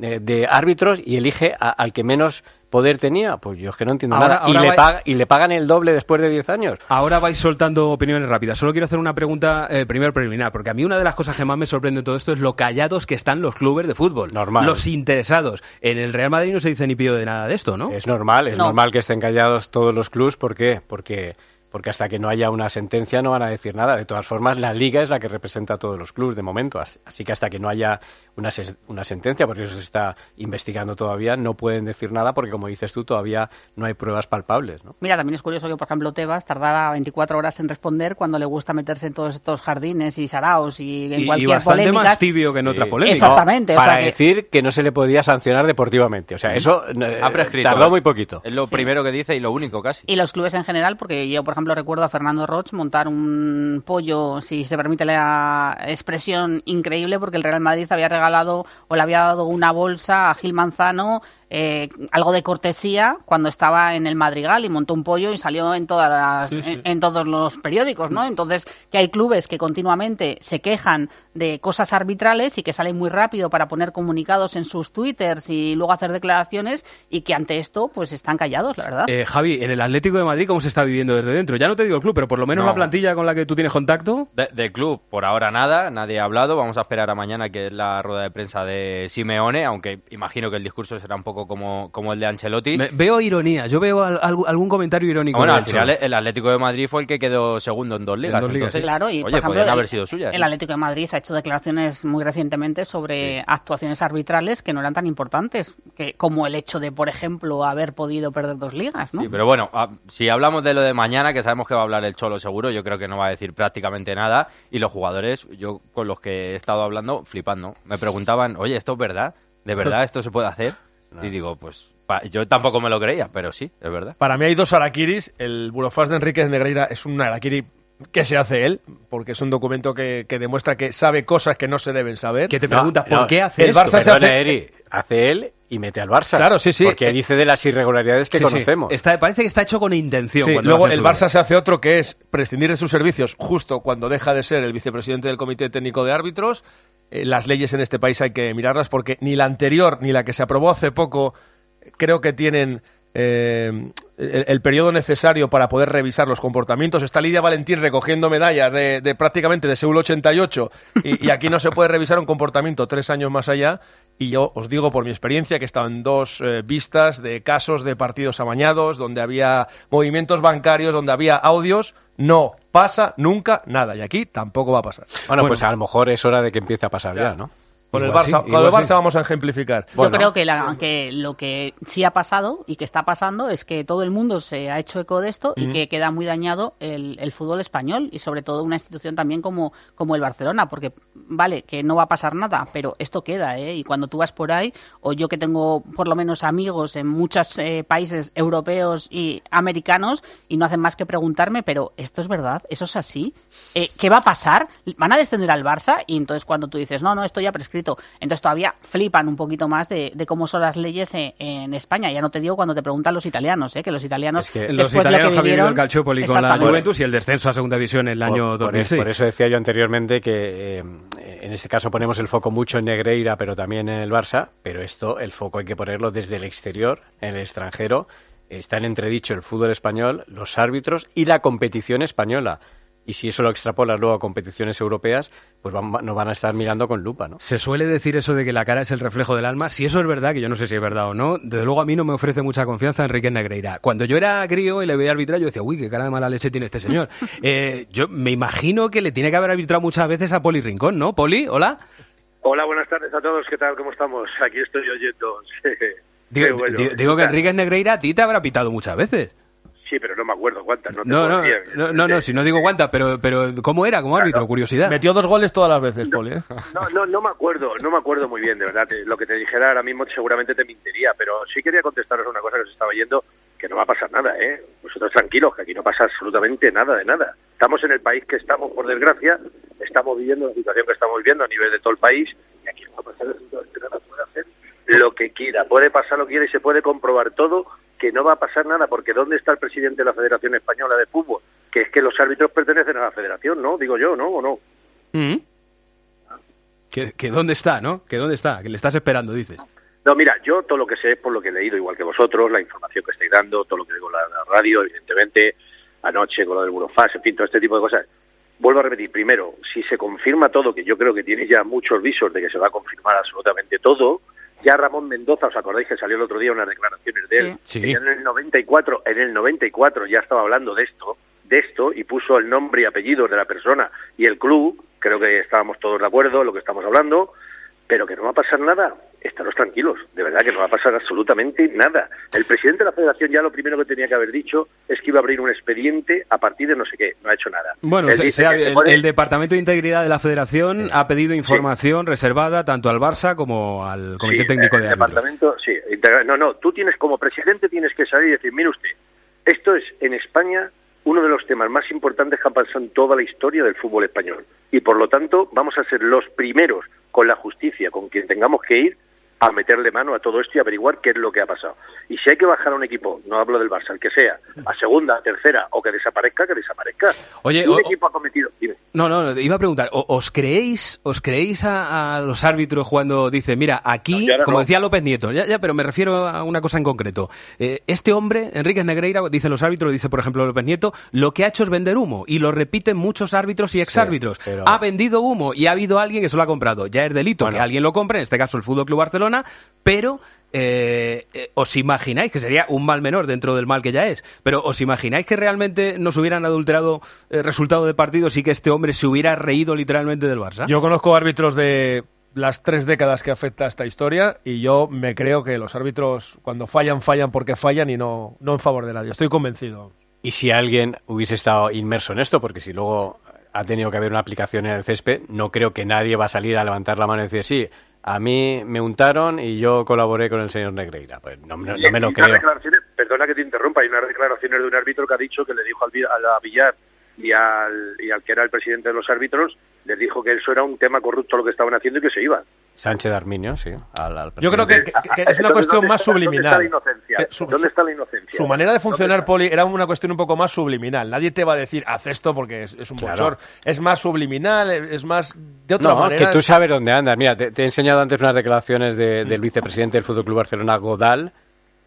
Speaker 20: eh, de árbitros y elige a- al que menos poder tenía. Pues yo es que no entiendo
Speaker 4: Ahora-
Speaker 20: nada.
Speaker 4: ahora
Speaker 20: y, le paga- y le pagan el doble después de 10 años.
Speaker 4: Ahora vais soltando opiniones rápidas. Solo quiero hacer una pregunta eh, primero preliminar, porque a mí una de las cosas que más me sorprende de todo esto es lo callados que están los clubes de fútbol.
Speaker 20: Normal.
Speaker 4: Los interesados. En el Real Madrid no se dice ni pío de nada de esto, ¿no?
Speaker 20: Es normal, es
Speaker 4: No.
Speaker 20: normal que estén callados todos los clubs. ¿Por qué? Porque, porque hasta que no haya una sentencia no van a decir nada. De todas formas, la liga es la que representa a todos los clubs de momento. As- Así que hasta que no haya una, una sentencia, porque eso se está investigando todavía, no pueden decir nada porque, como dices tú, todavía no hay pruebas palpables. ¿no?
Speaker 40: Mira, también es curioso que, por ejemplo, Tebas tardara 24 horas en responder cuando le gusta meterse en todos estos jardines y saraos y en
Speaker 20: Y- y
Speaker 40: cualquier
Speaker 20: bastante
Speaker 40: polémica.
Speaker 20: más tibio que en otra polémica.
Speaker 40: Exactamente.
Speaker 20: Para
Speaker 40: sea que-
Speaker 20: decir que no se le podía sancionar deportivamente. O sea, eso eh,
Speaker 24: Ha prescrito.
Speaker 20: tardó
Speaker 24: ¿eh?
Speaker 20: muy poquito.
Speaker 24: Es lo primero que dice y lo único casi.
Speaker 40: Y los clubes en general, porque yo, por ejemplo, recuerdo a Fernando Roch montar un pollo, si se permite la expresión, increíble, porque el Real Madrid había regalado o le había dado una bolsa a Gil Manzano, eh, algo de cortesía, cuando estaba en el Madrigal y montó un pollo y salió en, todas las,
Speaker 10: Sí, sí.
Speaker 40: En, en todos los periódicos, ¿no? Entonces, que hay clubes que continuamente se quejan de cosas arbitrales y que salen muy rápido para poner comunicados en sus twitters y luego hacer declaraciones y que ante esto, pues están callados, la verdad.
Speaker 4: Eh, Javi, en el Atlético de Madrid, ¿cómo se está viviendo desde dentro? Ya no te digo el club, pero por lo menos
Speaker 24: No.
Speaker 4: la plantilla con la que tú tienes contacto.
Speaker 24: De- del club, por ahora nada, nadie ha hablado. Vamos a esperar a mañana, que es la rueda de prensa de Simeone, aunque imagino que el discurso será un poco como, como el de Ancelotti.
Speaker 4: Me- veo ironía, yo veo al- al- algún comentario irónico.
Speaker 24: bueno, al final el Atlético de Madrid fue el que quedó segundo en dos ligas.
Speaker 4: dos ligas,
Speaker 24: entonces,
Speaker 4: sí.
Speaker 40: Claro, y por
Speaker 24: oye,
Speaker 40: ejemplo, el-
Speaker 24: haber sido suyas.
Speaker 40: El
Speaker 24: ¿no?
Speaker 40: Atlético de Madrid ha hecho declaraciones muy recientemente sobre actuaciones arbitrales que no eran tan importantes, que como el hecho de, por ejemplo, haber podido perder dos ligas, ¿no?
Speaker 24: Sí, pero bueno, ah, si hablamos de lo de mañana, que sabemos que va a hablar el Cholo seguro, yo creo que no va a decir prácticamente nada. Y los jugadores, yo con los que he estado hablando, flipando. Me preguntaban, oye, ¿esto es verdad? ¿De verdad esto se puede hacer? Y digo, pues pa- yo tampoco me lo creía, pero sí, es verdad.
Speaker 46: Para mí hay dos araquiris. El Burofax de Enrique Negreira es un araquiri que se hace él, porque es un documento que, que demuestra que sabe cosas que no se deben saber.
Speaker 4: Que te
Speaker 20: No,
Speaker 4: preguntas, ¿por
Speaker 20: no,
Speaker 4: qué hace
Speaker 20: el
Speaker 4: esto?
Speaker 20: Barça se hace,
Speaker 4: Eri,
Speaker 20: hace él y mete al Barça.
Speaker 46: Claro, sí, sí.
Speaker 20: Porque
Speaker 46: Eh,
Speaker 20: dice de las irregularidades que
Speaker 4: Sí, sí.
Speaker 20: conocemos.
Speaker 4: Está- parece que está hecho con intención.
Speaker 46: Sí, luego el Barça se hace otro que es prescindir de sus servicios justo cuando deja de ser el vicepresidente del Comité Técnico de Árbitros. Eh, las leyes en este país hay que mirarlas porque ni la anterior ni la que se aprobó hace poco creo que tienen eh, el, periodo necesario para poder revisar los comportamientos. Está Lidia Valentín recogiendo medallas de, de prácticamente de Seúl 88 y, y aquí no se puede revisar un comportamiento tres años más allá. Y yo os digo por mi experiencia que he estado en dos eh, vistas de casos de partidos amañados, donde había movimientos bancarios, donde había audios. No pasa nunca nada. Y aquí tampoco va a pasar.
Speaker 20: Bueno, pues a lo mejor es hora de que empiece a pasar ya, ¿no?
Speaker 46: Con el Barça,
Speaker 20: sí,
Speaker 46: con el
Speaker 20: igual
Speaker 46: Barça
Speaker 20: sí.
Speaker 46: vamos a ejemplificar.
Speaker 40: Yo creo que, la- que lo que sí ha pasado y que está pasando es que todo el mundo se ha hecho eco de esto y que queda muy dañado el, el fútbol español y sobre todo una institución también como, como el Barcelona, porque vale, que no va a pasar nada, pero esto queda, ¿eh? Y cuando tú vas por ahí, o yo que tengo por lo menos amigos en muchos eh, países europeos y americanos y no hacen más que preguntarme, pero ¿esto es verdad? ¿Eso es así? Eh, ¿Qué va a pasar? ¿Van a descender al Barça? Y entonces cuando tú dices, no, no, esto ya ha entonces todavía flipan un poquito más de, de cómo son las leyes en, en España. Ya no te digo cuando te preguntan los italianos, ¿eh? que los italianos...
Speaker 4: Los
Speaker 40: después de lo
Speaker 4: italianos
Speaker 40: que
Speaker 4: que han vivido
Speaker 40: vivieron-
Speaker 4: el Calciopoli con la. Juventus y el descenso a segunda división en el año
Speaker 20: Por- por,
Speaker 4: 2006.
Speaker 20: es- por eso decía yo anteriormente que eh, en este caso ponemos el foco mucho en Negreira, pero también en el Barça, pero esto el foco hay que ponerlo desde el exterior, en el extranjero. Está en entredicho el fútbol español, los árbitros y la competición española. Y si eso lo extrapolas luego a competiciones europeas, pues van- nos van a estar mirando con lupa, ¿no?
Speaker 4: Se suele decir eso de que la cara es el reflejo del alma. Si eso es verdad, que yo no sé si es verdad o no, desde luego a mí no me ofrece mucha confianza Enrique Negreira. Cuando yo era crío y le veía arbitrar, yo decía, uy, qué cara de mala leche tiene este señor. Eh, yo me imagino que le tiene que haber arbitrado muchas veces a Poli Rincón, ¿no? Poli, hola.
Speaker 10: Hola, buenas tardes a todos. ¿Qué tal? ¿Cómo estamos? Aquí estoy oyendo.
Speaker 4: Digo,
Speaker 10: Qué bueno.
Speaker 4: digo- digo que Enrique Negreira a ti te habrá pitado muchas veces.
Speaker 10: Sí, pero no me acuerdo cuántas. No, te
Speaker 4: No, no,
Speaker 10: decir.
Speaker 4: no, no, no, si no digo cuánta, pero, pero ¿cómo era como árbitro? Curiosidad.
Speaker 46: Metió dos goles todas las veces, Poli. ¿eh?
Speaker 10: No, no, no me acuerdo, no me acuerdo muy bien, de verdad. Lo que te dijera ahora mismo seguramente te mentiría, pero sí quería contestaros una cosa que os estaba yendo, que no va a pasar nada, ¿eh? Vosotros tranquilos, que aquí no pasa absolutamente nada de nada. Estamos en el país que estamos, por desgracia, estamos viviendo la situación que estamos viviendo a nivel de todo el país, y aquí no va a pasar absolutamente nada, puede hacer lo que quiera, puede pasar lo que quiera y se puede comprobar todo que no va a pasar nada, porque ¿dónde está el presidente de la Federación Española de Fútbol? Que es que los árbitros pertenecen a la federación, ¿no? Digo yo, ¿no? ¿O no?
Speaker 4: Mm. Que, que dónde está, ¿no? Que dónde está, que le estás esperando, dices.
Speaker 10: No, mira, yo todo lo que sé es por lo que he leído, igual que vosotros, la información que estáis dando, todo lo que digo en la, la radio, evidentemente, anoche con lo del Burofax, en fin, todo este tipo de cosas. Vuelvo a repetir, primero, si se confirma todo, que yo creo que tiene ya muchos visos de que se va a confirmar absolutamente todo, ya Ramón Mendoza, ¿os acordáis que salió el otro día unas declaraciones de él?
Speaker 4: Sí.
Speaker 10: Que ya en el 94, en el 94 ya estaba hablando de esto, de esto, y puso el nombre y apellido de la persona y el club, creo que estábamos todos de acuerdo en lo que estamos hablando, pero que no va a pasar nada, estaros tranquilos, de verdad que no va a pasar absolutamente nada. El presidente de la federación ya lo primero que tenía que haber dicho es que iba a abrir un expediente a partir de no sé qué, no ha hecho nada.
Speaker 4: Bueno, se- se ha- el, el Departamento de Integridad de la Federación ha pedido información reservada tanto al Barça como al Comité
Speaker 10: Sí,
Speaker 4: Técnico
Speaker 10: el
Speaker 4: de Árbitros.
Speaker 10: departamento, sí, no, no, tú tienes como presidente tienes que salir y decir, mire usted, esto es en España uno de los temas más importantes que ha pasado en toda la historia del fútbol español. Y por lo tanto vamos a ser los primeros con la justicia, con quien tengamos que ir a meterle mano a todo esto y averiguar qué es lo que ha pasado. Y si hay que bajar a un equipo, no hablo del Barça, el que sea, a segunda, a tercera o que desaparezca, que desaparezca.
Speaker 4: Oye,
Speaker 10: un
Speaker 4: o-
Speaker 10: equipo ha cometido, dime.
Speaker 4: No, no, iba a preguntar, ¿o- ¿os creéis, os creéis a, a los árbitros cuando dicen, mira, aquí, como
Speaker 10: no.
Speaker 4: decía López Nieto, ya, ya, pero me refiero a una cosa en concreto. Eh, este hombre, Enríquez Negreira, dice los árbitros, dice por ejemplo López Nieto, lo que ha hecho es vender humo y lo repiten muchos árbitros y exárbitros.
Speaker 20: pero-
Speaker 4: Ha vendido humo y ha habido alguien que se lo ha comprado. Ya es delito que alguien lo compre, en este caso el Fútbol Club Barcelona, pero eh, eh, os imagináis que sería un mal menor dentro del mal que ya es, pero os imagináis que realmente nos hubieran adulterado el resultado de partidos y que este hombre se hubiera reído literalmente del Barça.
Speaker 47: Yo conozco árbitros de las tres décadas que afecta esta historia y yo me creo que los árbitros cuando fallan, fallan porque fallan y no, no en favor de nadie. Estoy convencido.
Speaker 20: Y si alguien hubiese estado inmerso en esto, porque si luego ha tenido que haber una aplicación en el césped, no creo que nadie va a salir a levantar la mano y decir, sí, a mí me untaron y yo colaboré con el señor Negreira. Pues no, no- no me lo creo.
Speaker 10: perdona que te interrumpa, hay unas declaraciones de un árbitro que ha dicho que le dijo al, a la Villar y al, y al que era el presidente de los árbitros, les dijo que eso era un tema corrupto lo que estaban haciendo y que se iban.
Speaker 20: Sánchez Arminio, sí. al- al
Speaker 47: Yo creo que, que- que es una cuestión
Speaker 10: ¿dónde
Speaker 47: más subliminal. Su-
Speaker 10: ¿Dónde está la inocencia?
Speaker 47: Su manera de funcionar, Poli, era una cuestión un poco más subliminal. Nadie te va a decir, haz esto porque es, es un
Speaker 20: Claro.
Speaker 47: bochor. Es más subliminal, es más de otra
Speaker 20: no,
Speaker 47: manera.
Speaker 20: que tú sabes dónde andas. Mira, te, te he enseñado antes unas declaraciones de- del vicepresidente del Fútbol Club Barcelona, Godal,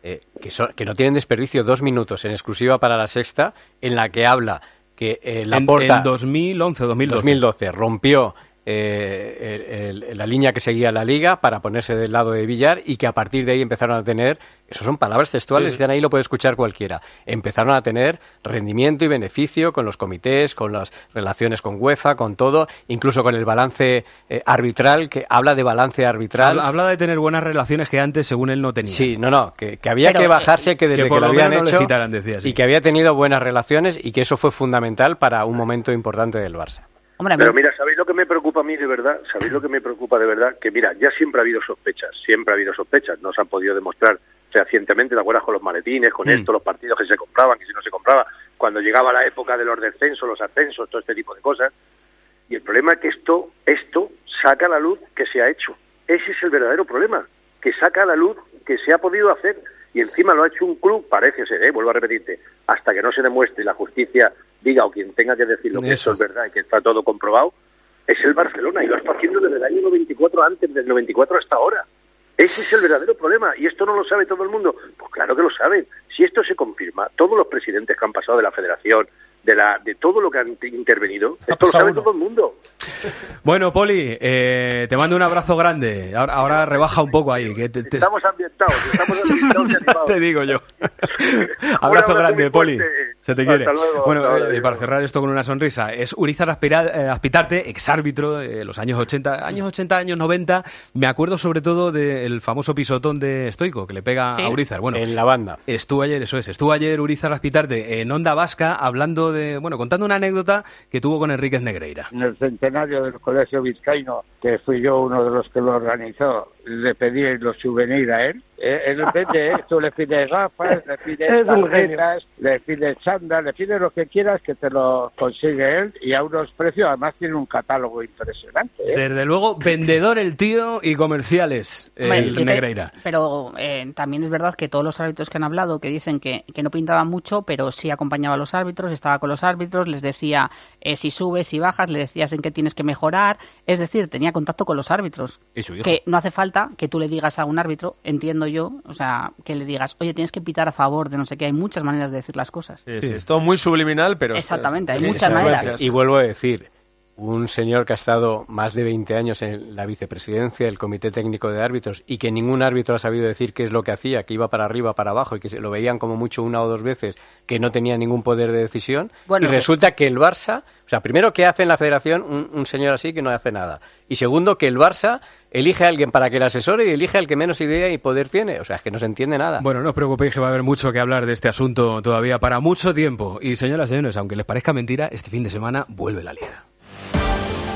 Speaker 20: eh, que, son- que no tienen desperdicio dos minutos en exclusiva para la sexta, en la que habla que eh, la
Speaker 4: en,
Speaker 20: porta
Speaker 4: en 2011 o 2012.
Speaker 20: 2012 rompió eh, el- el- la línea que seguía la liga para ponerse del lado de Villar y que a partir de ahí empezaron a tener, eso son palabras textuales,
Speaker 47: Sí.
Speaker 20: están ahí, lo puede escuchar cualquiera, empezaron a tener rendimiento y beneficio con los comités, con las relaciones con UEFA, con todo, incluso con el balance eh, arbitral, que habla de balance arbitral.
Speaker 4: Habla, habla de tener buenas relaciones que antes, según él, no tenía.
Speaker 20: Sí, no, no, que, que había
Speaker 4: Pero,
Speaker 20: que bajarse, que desde
Speaker 4: que
Speaker 20: que,
Speaker 4: por
Speaker 20: lo
Speaker 4: lo
Speaker 20: habían
Speaker 4: no
Speaker 20: hecho
Speaker 4: citaran, decía así.
Speaker 20: y que había tenido buenas relaciones y que eso fue fundamental para un momento importante del Barça.
Speaker 10: Pero mira, ¿sabéis lo que me preocupa a mí de verdad? ¿Sabéis lo que me preocupa de verdad? Que mira, ya siempre ha habido sospechas, siempre ha habido sospechas, no se han podido demostrar fehacientemente, ¿te acuerdas con los maletines, con
Speaker 20: Mm.
Speaker 10: esto, los partidos que se compraban, que si no se compraba, cuando llegaba la época de los descensos, los ascensos, todo este tipo de cosas? Y el problema es que esto, esto saca a la luz que se ha hecho. Ese es el verdadero problema, que saca a la luz que se ha podido hacer y encima lo ha hecho un club, parece ser, ¿eh? vuelvo a repetirte, hasta que no se demuestre la justicia diga o quien tenga que decirlo que eso es verdad y que está todo comprobado, es el Barcelona y lo está haciendo desde el año 94 antes, del 94 hasta ahora. Ese es el verdadero problema y esto no lo sabe todo el mundo. Pues claro que lo saben. Si esto se confirma, todos los presidentes que han pasado de la Federación, de la de todo lo que han intervenido, esto lo sabe todo el mundo.
Speaker 4: Bueno, Poli, eh, te mando un abrazo grande. Ahora, ahora rebaja un poco ahí. Que te, te-
Speaker 10: Estamos ambientados, estamos ambientados y animados.
Speaker 4: te digo yo. abrazo
Speaker 10: abrazo
Speaker 4: grande, Poli.
Speaker 10: fuerte.
Speaker 4: Se te quiere.
Speaker 10: luego,
Speaker 4: bueno,
Speaker 10: ahora,
Speaker 4: eh, para cerrar esto con una sonrisa, es Urizar Aspira- eh, Aspitarte, exárbitro de los años 80, años 80, años 90. Me acuerdo sobre todo del famoso pisotón de Stoico que le pega
Speaker 20: Sí.
Speaker 4: a Urizar. Bueno,
Speaker 20: En la banda.
Speaker 4: Estuvo ayer, eso es, estuvo ayer Urizar Aspitarte en Onda Vasca hablando de, bueno, contando una anécdota que tuvo con Enríquez Negreira.
Speaker 48: en el centenario del Colegio Vizcaíno, que fui yo uno de los que lo organizó,
Speaker 49: le pedí los souvenirs a él. Eh, Él vende esto, le pide gafas, le pide tarjetas, le pide chándal, le pide lo que quieras que te lo consigue él y a unos precios, además tiene un catálogo impresionante. ¿eh?
Speaker 4: Desde luego, vendedor el tío y comerciales el
Speaker 40: te-
Speaker 4: Negreira.
Speaker 40: Pero eh, también es verdad que todos los árbitros que han hablado, que dicen que, que no pintaba mucho, pero sí acompañaba a los árbitros, estaba con los árbitros, les decía eh, si subes, si bajas, le decías en qué tienes que mejorar. Es decir, tenía contacto con los árbitros.
Speaker 4: Y su hijo.
Speaker 40: Que no hace falta que tú le digas a un árbitro, entiendo yo, o sea, que le digas, oye, tienes que pitar a favor de no sé qué. Hay muchas maneras de decir las cosas.
Speaker 47: Sí, sí, es todo muy subliminal, pero...
Speaker 40: Exactamente, hay muchas maneras.
Speaker 20: Y vuelvo a decir, un señor que ha estado más de 20 años en la vicepresidencia del Comité Técnico de Árbitros y que ningún árbitro ha sabido decir qué es lo que hacía, que iba para arriba, para abajo y que se lo veían como mucho una o dos veces, que no tenía ningún poder de decisión.
Speaker 40: Bueno,
Speaker 20: y resulta que el Barça, o sea, primero que hace en la federación un, un señor así que no hace nada. Y segundo que el Barça elige a alguien para que le asesore y elige al que menos idea y poder tiene. O sea, es que no se entiende nada.
Speaker 4: Bueno, no os preocupéis que va a haber mucho que hablar de este asunto todavía para mucho tiempo. Y señoras y señores, aunque les parezca mentira, este fin de semana vuelve la liga.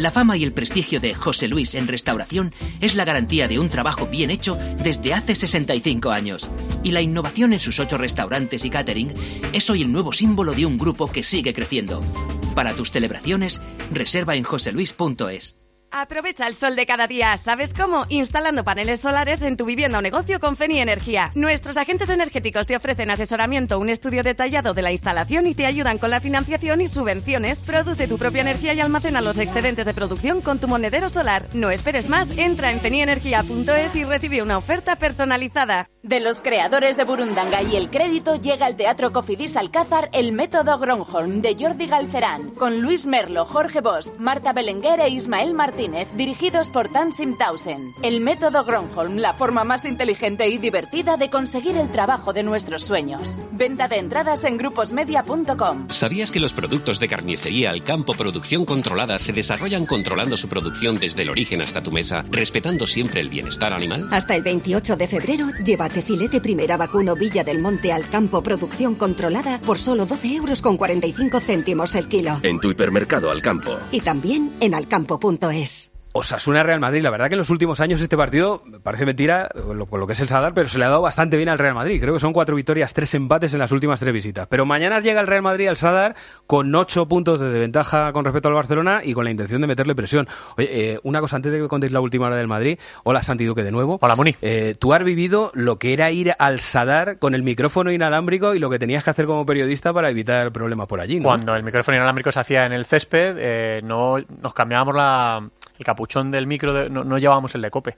Speaker 50: La fama y el prestigio de José Luis en restauración es la garantía de un trabajo bien hecho desde hace 65 años. Y la innovación en sus ocho restaurantes y catering es hoy el nuevo símbolo de un grupo que sigue creciendo. Para tus celebraciones, reserva en joseluis.es.
Speaker 51: Aprovecha el sol de cada día. ¿Sabes cómo? Instalando paneles solares en tu vivienda o negocio con Feni Energía. Nuestros agentes energéticos te ofrecen asesoramiento, un estudio detallado de la instalación y te ayudan con la financiación y subvenciones. Produce tu propia energía y almacena los excedentes de producción con tu monedero solar. No esperes más, entra en fenienergia.es y recibe una oferta personalizada.
Speaker 52: De los creadores de Burundanga y el crédito llega al Teatro Cofidis Alcázar El Método Gronholm de Jordi Galcerán, con Luis Merlo, Jorge Bosch, Marta Belenguer e Ismael Martínez, dirigidos por Tansim Tausen. El Método Gronholm, la forma más inteligente y divertida de conseguir el trabajo de nuestros sueños. Venta de entradas en gruposmedia.com.
Speaker 53: ¿Sabías que los productos de carnicería al campo producción controlada se desarrollan controlando su producción desde el origen hasta tu mesa, respetando siempre el bienestar animal?
Speaker 54: Hasta el 28 de febrero, llévate filete primera vacuno Villa del Monte al campo producción controlada por solo 12 euros con 45 céntimos el kilo.
Speaker 53: En tu hipermercado al campo.
Speaker 54: Y también en alcampo.es.
Speaker 4: Osasuna Real Madrid. La verdad que en los últimos años este partido parece mentira con lo, que es el Sadar, pero se le ha dado bastante bien al Real Madrid. Creo que son cuatro victorias, tres empates en las últimas tres visitas. Pero mañana llega el Real Madrid al Sadar con ocho puntos de desventaja con respecto al Barcelona y con la intención de meterle presión. Oye, eh, una cosa antes de que contéis la última hora del Madrid. Hola Santi Duque de nuevo.
Speaker 6: Hola Moni.
Speaker 4: Eh, tú has vivido lo que era ir al Sadar con el micrófono inalámbrico y lo que tenías que hacer como periodista para evitar problemas por allí. ¿no?
Speaker 6: Cuando el micrófono inalámbrico se hacía en el césped, eh, no nos cambiábamos la, el capuchón del micro, de- no, no llevábamos el de cope.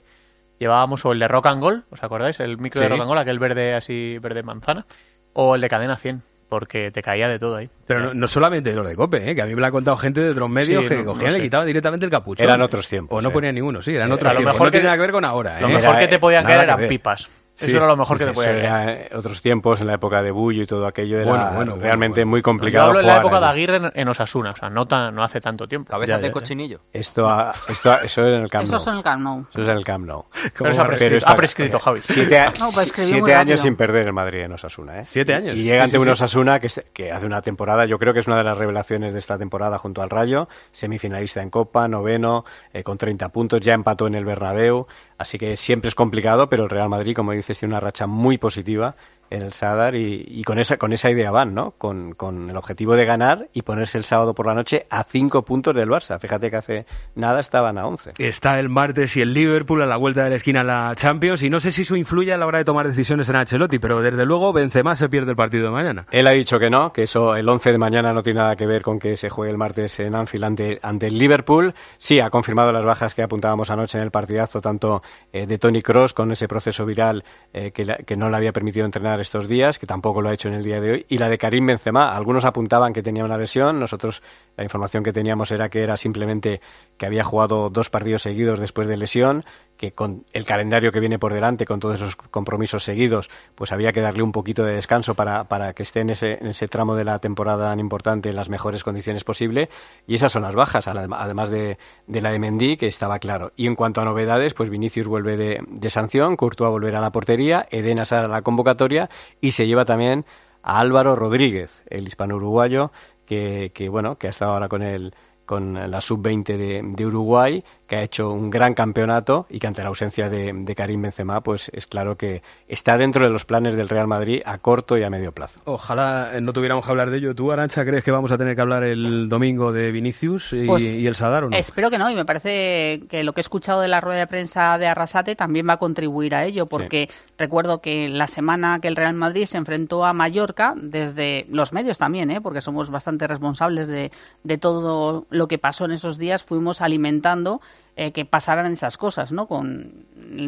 Speaker 6: Llevábamos o el de rock and roll, ¿os acordáis? El micro de rock and roll, aquel verde así, verde manzana, o el de cadena 100, porque te caía de todo ahí.
Speaker 4: Pero no, no solamente los de COPE, ¿eh? que a mí me lo ha contado gente de otros medios
Speaker 6: Sí,
Speaker 4: que
Speaker 6: no-
Speaker 4: cogían
Speaker 6: no
Speaker 4: y
Speaker 6: sé.
Speaker 4: le quitaban directamente el capuchón.
Speaker 20: Eran otros tiempos,
Speaker 4: O no
Speaker 20: eh.
Speaker 4: ponían ninguno, sí, eran
Speaker 20: Eh,
Speaker 4: otros
Speaker 20: a lo
Speaker 4: tiempos.
Speaker 20: mejor
Speaker 4: no tiene
Speaker 20: que-
Speaker 4: nada que ver con ahora.
Speaker 6: Lo
Speaker 4: ¿eh?
Speaker 6: mejor que te podían
Speaker 4: Nada
Speaker 6: caer eran
Speaker 4: ver.
Speaker 6: pipas.
Speaker 20: Sí,
Speaker 6: Eso era lo mejor que te
Speaker 20: eso
Speaker 6: podía
Speaker 20: otros tiempos, en la época de Bullo y todo aquello, era
Speaker 6: Bueno, bueno,
Speaker 20: realmente
Speaker 6: bueno,
Speaker 20: muy
Speaker 6: Yo
Speaker 20: complicado.
Speaker 6: hablo en la época de. Aguirre en, en Osasuna, o sea, no, tan, no hace tanto tiempo.
Speaker 24: Cabezas de cochinillo.
Speaker 20: Esto, ha- esto, ha- eso es en el Camp
Speaker 40: Eso
Speaker 20: Nou.
Speaker 40: es en el Camp Nou.
Speaker 20: Eso es en el Camp Nou.
Speaker 6: Pero eso ha prescrito-
Speaker 20: está-
Speaker 6: ha prescrito, Javi.
Speaker 20: Siete, a-
Speaker 40: No, pues
Speaker 20: siete
Speaker 40: muy
Speaker 20: años sin perder el Madrid en Osasuna. ¿eh?
Speaker 4: Siete años.
Speaker 20: Y llega
Speaker 4: Sí,
Speaker 20: ante
Speaker 4: sí,
Speaker 20: un
Speaker 4: sí.
Speaker 20: Osasuna que, se- que hace una temporada, yo creo que es una de las revelaciones de esta temporada junto al Rayo, semifinalista en Copa, noveno, eh, con 30 puntos, ya empató en el Bernabéu, así que siempre es complicado, pero el Real Madrid, como dices, tiene una racha muy positiva en el Sadar y, y con esa con esa idea van, ¿no? Con, con el objetivo de ganar y ponerse el sábado por la noche a cinco puntos del Barça. Fíjate que hace nada estaban a 11.
Speaker 4: Está el martes y el Liverpool a la vuelta de la esquina a la Champions y no sé si eso influye a la hora de tomar decisiones en Ancelotti, pero desde luego Benzema se pierde el partido de mañana.
Speaker 20: Él ha dicho que no, que eso el 11 de mañana no tiene nada que ver con que se juegue el martes en Anfield ante, ante el Liverpool. Sí, ha confirmado las bajas que apuntábamos anoche en el partidazo, tanto eh, de Tony Cross con ese proceso viral eh, que, la- que no le había permitido entrenar estos días, que tampoco lo ha hecho en el día de hoy, y la de Karim Benzema. Algunos apuntaban que tenía una lesión, nosotros la información que teníamos era que era simplemente que había jugado dos partidos seguidos después de lesión, que con el calendario que viene por delante, con todos esos compromisos seguidos, pues había que darle un poquito de descanso para, para que esté en ese, en ese tramo de la temporada tan importante en las mejores condiciones posible. Y esas son las bajas, adem- además de, de la de Mendy, que estaba claro. Y en cuanto a novedades, pues Vinicius vuelve de, de sanción, Courtois volverá a la portería, Eden Hazard a la convocatoria y se lleva también a Álvaro Rodríguez, el hispano-uruguayo, que, que, bueno, que ha estado ahora con el con la sub-20 de, de Uruguay, que ha hecho un gran campeonato y que ante la ausencia de, de Karim Benzema, pues es claro que está dentro de los planes del Real Madrid a corto y a medio plazo.
Speaker 4: Ojalá eh, no tuviéramos que hablar de ello. ¿Tú, Arancha, crees que vamos a tener que hablar el domingo de Vinicius y,
Speaker 40: Pues,
Speaker 4: y el Sadar o no?
Speaker 40: Espero que no, y me parece que lo que he escuchado de la rueda de prensa de Arrasate también va a contribuir a ello, porque recuerdo que la semana que el Real Madrid se enfrentó a Mallorca, desde los medios también, ¿eh? porque somos bastante responsables de, de todo lo que pasó en esos días, fuimos alimentando eh, que pasaran esas cosas, ¿no? Con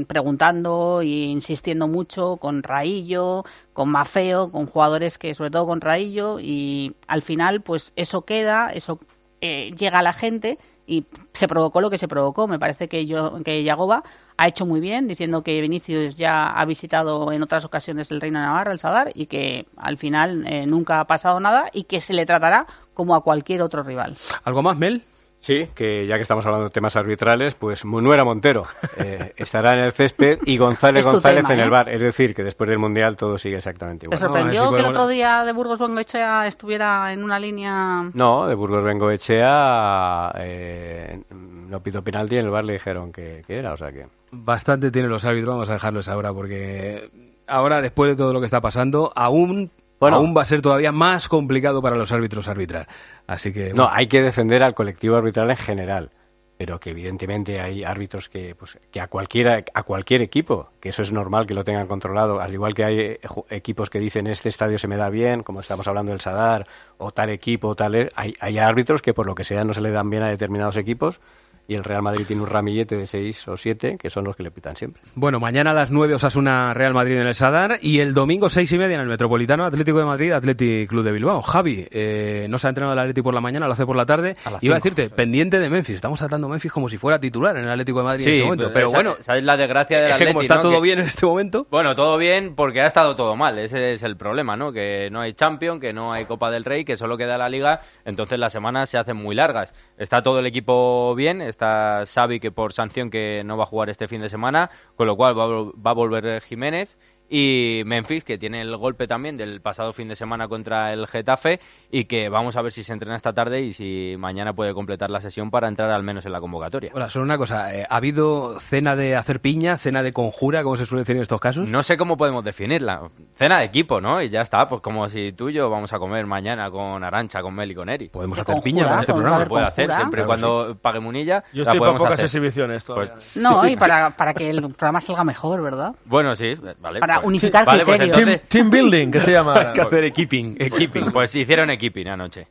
Speaker 40: preguntando e insistiendo mucho con Raillo, con Mafeo, con jugadores que sobre todo con Raillo y al final pues eso queda, eso eh, llega a la gente y se provocó lo que se provocó. Me parece que yo que Yagoba ha hecho muy bien diciendo que Vinicius ya ha visitado en otras ocasiones el Reino de Navarra, el Sadar, y que al final eh, nunca ha pasado nada y que se le tratará como a cualquier otro rival.
Speaker 4: ¿Algo más, Mel?
Speaker 20: Sí, que ya que estamos hablando de temas arbitrales, pues Munuera Montero eh, estará en el césped y González González
Speaker 40: tema,
Speaker 20: en
Speaker 40: ¿eh?
Speaker 20: el bar. Es decir, que después del Mundial todo sigue exactamente
Speaker 40: ¿Te
Speaker 20: igual.
Speaker 40: sorprendió que el otro día de Burgos Bengoechea estuviera en una línea
Speaker 20: No, de Burgos Bengoechea eh, no pidió penalti y en el bar le dijeron que, que era, o sea que...
Speaker 4: Bastante tienen los árbitros, vamos a dejarlos ahora, porque ahora, después de todo lo que está pasando, aún,
Speaker 20: Bueno.
Speaker 4: aún va a ser todavía más complicado para los árbitros arbitrar. Así que...
Speaker 20: No, hay que defender al colectivo arbitral en general, pero que evidentemente hay árbitros que, pues, que a cualquiera, a cualquier equipo, que eso es normal que lo tengan controlado, al igual que hay eh, equipos que dicen este estadio se me da bien, como estamos hablando del Sadar, o tal equipo, o tal, e-", hay, hay árbitros que por lo que sea no se le dan bien a determinados equipos, y el Real Madrid tiene un ramillete de seis o siete que son los que le pitan siempre.
Speaker 4: Bueno, mañana a las 9 Osasuna Real Madrid en el Sadar y el domingo seis y media en el Metropolitano Atlético de Madrid Atlético Club de Bilbao. Javi, eh, no se ha entrenado el Atlético por la mañana, lo hace por la tarde.
Speaker 24: A
Speaker 4: Iba a decirte, pendiente de Memphis. Estamos tratando Memphis como si fuera titular en el Atlético de Madrid en este momento. Pero bueno,
Speaker 24: ¿sabes la desgracia del
Speaker 4: es que como está
Speaker 24: no?
Speaker 4: todo
Speaker 24: Que-
Speaker 4: bien en este momento.
Speaker 24: Bueno, todo bien porque ha estado todo mal. Ese es el problema, ¿no? Que no hay Champions, que no hay Copa del Rey, que solo queda la Liga. Entonces las semanas se hacen muy largas. Está todo el equipo bien. Está Xavi, que por sanción que no va a jugar este fin de semana. Con lo cual va va a volver Jiménez. Y Memphis, que tiene el golpe también del pasado fin de semana contra el Getafe. Y que vamos a ver si se entrena esta tarde y si mañana puede completar la sesión para entrar al menos en la convocatoria.
Speaker 4: Hola, solo una cosa. eh, ¿Ha habido cena de hacer piña, cena de conjura, como se suele decir en estos casos?
Speaker 24: No sé cómo podemos definirla. Cena de equipo, ¿no? Y ya está, pues como si tú y yo vamos a comer mañana con Arancha, con Mel y con Eri.
Speaker 4: Podemos
Speaker 24: De
Speaker 4: hacer piña con este programa.
Speaker 24: Se puede hacer, siempre y cuando pague Munilla.
Speaker 47: Yo estoy para pocas
Speaker 24: hacer.
Speaker 47: exhibiciones todavía.
Speaker 24: Pues-
Speaker 40: No, y para, para que el programa salga mejor, ¿verdad?
Speaker 24: Bueno, sí, vale.
Speaker 40: Para unificar
Speaker 24: vale, pues
Speaker 40: criterios.
Speaker 24: entonces-
Speaker 47: Team building, que se llama.
Speaker 4: Hay que hacer equipping, equipping.
Speaker 24: Pues hicieron equipping anoche.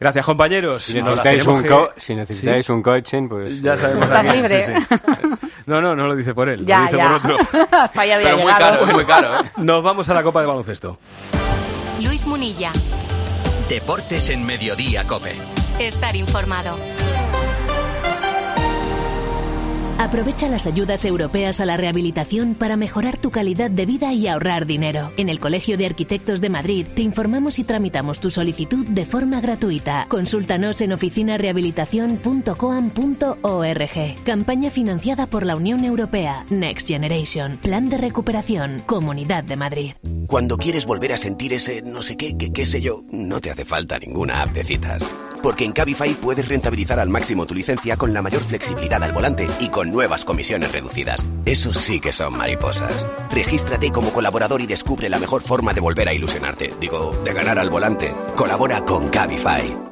Speaker 4: Gracias, compañeros.
Speaker 20: Si
Speaker 4: Nos
Speaker 20: necesitáis, un, co- si necesitáis un coaching, pues...
Speaker 4: Ya
Speaker 20: eh,
Speaker 4: sabemos.
Speaker 40: Estás libre.
Speaker 4: Sí, sí. No, no, no lo dice por él,
Speaker 40: Ya,
Speaker 4: lo dice
Speaker 40: ya.
Speaker 4: por otro.
Speaker 40: Hasta ahí había
Speaker 24: Pero muy
Speaker 40: llegado.
Speaker 24: caro, muy caro, ¿eh?
Speaker 4: Nos vamos a la Copa de Baloncesto.
Speaker 2: Luis Munilla.
Speaker 55: Deportes en Mediodía, Cope.
Speaker 2: Estar informado.
Speaker 56: Aprovecha las ayudas europeas a la rehabilitación para mejorar tu calidad de vida y ahorrar dinero. En el Colegio de Arquitectos de Madrid te informamos y tramitamos tu solicitud de forma gratuita. Consúltanos en oficinarehabilitación.coam.org. Campaña financiada por la Unión Europea. Next Generation. Plan de recuperación. Comunidad de Madrid.
Speaker 48: Cuando quieres volver a sentir ese no sé qué, qué, qué sé yo, no te hace falta ninguna app de citas.
Speaker 19: porque en Cabify puedes rentabilizar al máximo tu licencia con la mayor flexibilidad al volante y con nuevas comisiones reducidas. Eso sí que son mariposas. Regístrate como colaborador y descubre la mejor forma de volver a ilusionarte. Digo, de ganar al volante. Colabora con Cabify.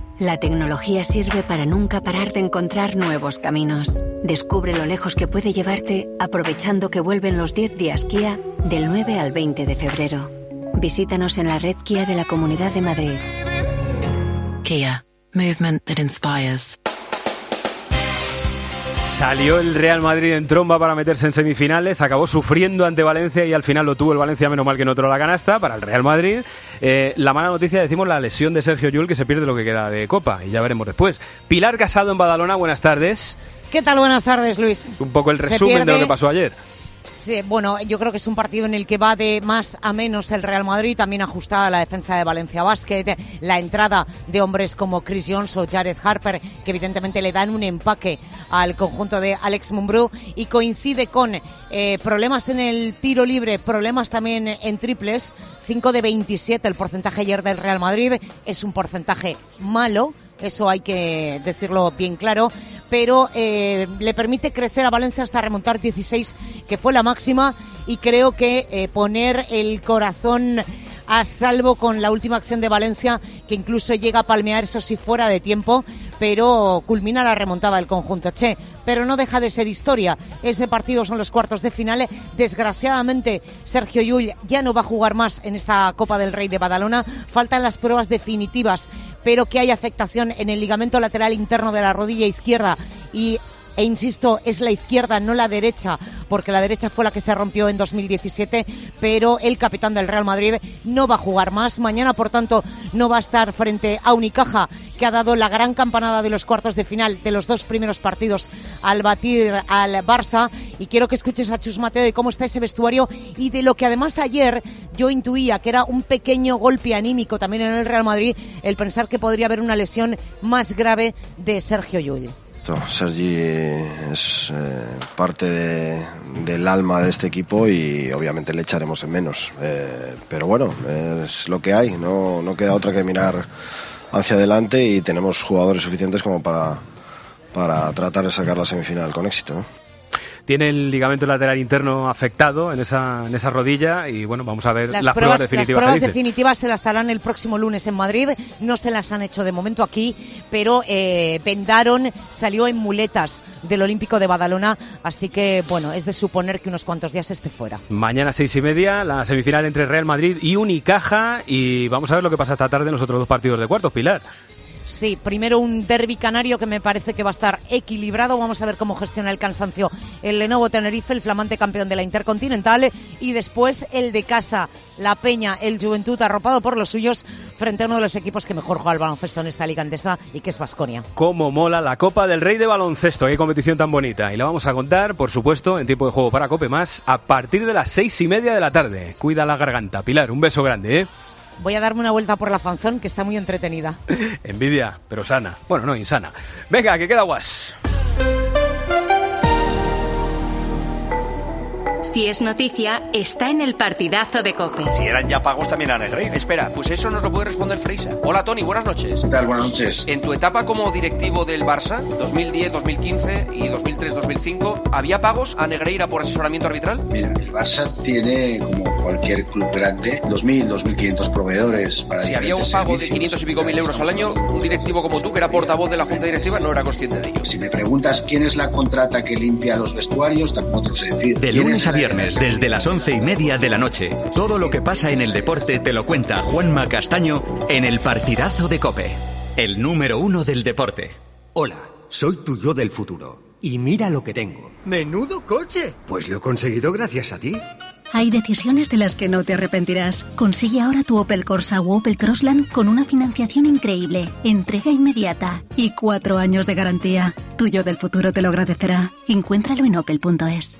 Speaker 56: La tecnología sirve para nunca parar de encontrar nuevos caminos. Descubre lo lejos que puede llevarte aprovechando que vuelven los 10 días Kia del 9 al 20 de febrero. Visítanos en la red Kia de la Comunidad de Madrid.
Speaker 57: Kia, movement that inspires.
Speaker 4: Salió el Real Madrid en tromba para meterse en semifinales, acabó sufriendo ante Valencia y al final lo tuvo el Valencia, menos mal que no otro la canasta, para el Real Madrid. Eh, la mala noticia, decimos, la lesión de Sergio Llull, que se pierde lo que queda de Copa, y ya veremos después. Pilar Casado en Badalona, buenas tardes.
Speaker 35: ¿Qué tal? Buenas tardes, Luis.
Speaker 4: Un poco el resumen de lo que pasó ayer.
Speaker 35: Bueno, yo creo que es un partido en el que va de más a menos el Real Madrid, también ajustada la defensa de Valencia Basket, la entrada de hombres como Chris Jones o Jared Harper, que evidentemente le dan un empaque al conjunto de Alex Mumbrú y coincide con eh, problemas en el tiro libre, problemas también en triples, 5 de 27 el porcentaje ayer del Real Madrid, es un porcentaje malo, eso hay que decirlo bien claro, pero eh, le permite crecer a Valencia hasta remontar 16, que fue la máxima, y creo que eh, poner el corazón a salvo con la última acción de Valencia, que incluso llega a palmear, eso sí, fuera de tiempo, pero culmina la remontada del conjunto Che. Pero no deja de ser historia. Ese partido son los cuartos de final. Desgraciadamente, Sergio Llull ya no va a jugar más en esta Copa del Rey de Badalona. Faltan las pruebas definitivas, pero que hay afectación en el ligamento lateral interno de la rodilla izquierda y e insisto, es la izquierda, no la derecha, porque la derecha fue la que se rompió en 2017, pero el capitán del Real Madrid no va a jugar más. Mañana, por tanto, no va a estar frente a Unicaja, que ha dado la gran campanada de los cuartos de final de los dos primeros partidos al batir al Barça. Y quiero que escuches a Chus Mateo de cómo está ese vestuario y de lo que además ayer yo intuía que era un pequeño golpe anímico también en el Real Madrid, el pensar que podría haber una lesión más grave de Sergio Llull.
Speaker 36: Sergi es eh, parte del alma de este equipo y obviamente le echaremos en menos. Eh, pero bueno, es lo que hay, no, no queda otra que mirar hacia adelante y tenemos jugadores suficientes como para, para tratar de sacar la semifinal con éxito.
Speaker 4: Tiene el ligamento lateral interno afectado en esa, en esa rodilla y bueno, vamos a ver las, pruebas, definitivas.
Speaker 35: Las pruebas definitivas se las darán el próximo lunes en Madrid, no se las han hecho de momento aquí, pero eh, Vendaron salió en muletas del Olímpico de Badalona, así que bueno, es de suponer que unos cuantos días esté fuera.
Speaker 4: Mañana seis y media, la semifinal entre Real Madrid y Unicaja y vamos a ver lo que pasa esta tarde en los otros dos partidos de cuartos, Pilar.
Speaker 35: Sí, primero un derby canario que me parece que va a estar equilibrado. Vamos a ver cómo gestiona el cansancio el Lenovo Tenerife, el flamante campeón de la Intercontinental. Y después el de casa, la Peña, el Juventud, arropado por los suyos, frente a uno de los equipos que mejor juega el baloncesto en esta liga andesa y que es Vasconia.
Speaker 4: Cómo mola la Copa del Rey de Baloncesto. Qué competición tan bonita. Y la vamos a contar, por supuesto, en tiempo de juego para Cope Más, a partir de las seis y media de la tarde. Cuida la garganta. Pilar, un beso grande, ¿eh?
Speaker 35: Voy a darme una vuelta por la fanzón que está muy entretenida.
Speaker 4: Envidia, pero sana. Bueno, no, insana. Venga, que queda guas.
Speaker 2: Si es noticia, está en el partidazo de Cope.
Speaker 58: Si eran ya pagos, también eran el rey. Espera, pues eso nos lo puede responder Freisa. Hola, Tony, buenas noches.
Speaker 59: ¿Qué tal? Buenas noches.
Speaker 58: En tu etapa como directivo del Barça, 2010, 2015 y 2003, 2005, ¿había pagos a Negreira por asesoramiento arbitral?
Speaker 59: Mira, el Barça tiene, como cualquier club grande, 2.000, 2.500 proveedores para
Speaker 58: Si había un pago de 500 y pico mil euros al año, un directivo como tú, que era portavoz de la Junta Directiva, no era consciente de ello.
Speaker 59: Si me preguntas quién es la contrata que limpia los vestuarios, tampoco te lo sé decir.
Speaker 1: De lunes a viernes, desde las once y media de la noche, todo lo que pasa en el deporte te lo cuenta Juanma Castaño en el partidazo de Cope. El número uno del deporte.
Speaker 60: Hola, soy tu yo del futuro. Y mira lo que tengo. ¡Menudo coche! Pues lo he conseguido gracias a ti.
Speaker 56: Hay decisiones de las que no te arrepentirás. Consigue ahora tu Opel Corsa o Opel Crossland con una financiación increíble, entrega inmediata y cuatro años de garantía. Tuyo del futuro te lo agradecerá. Encuéntralo en opel.es.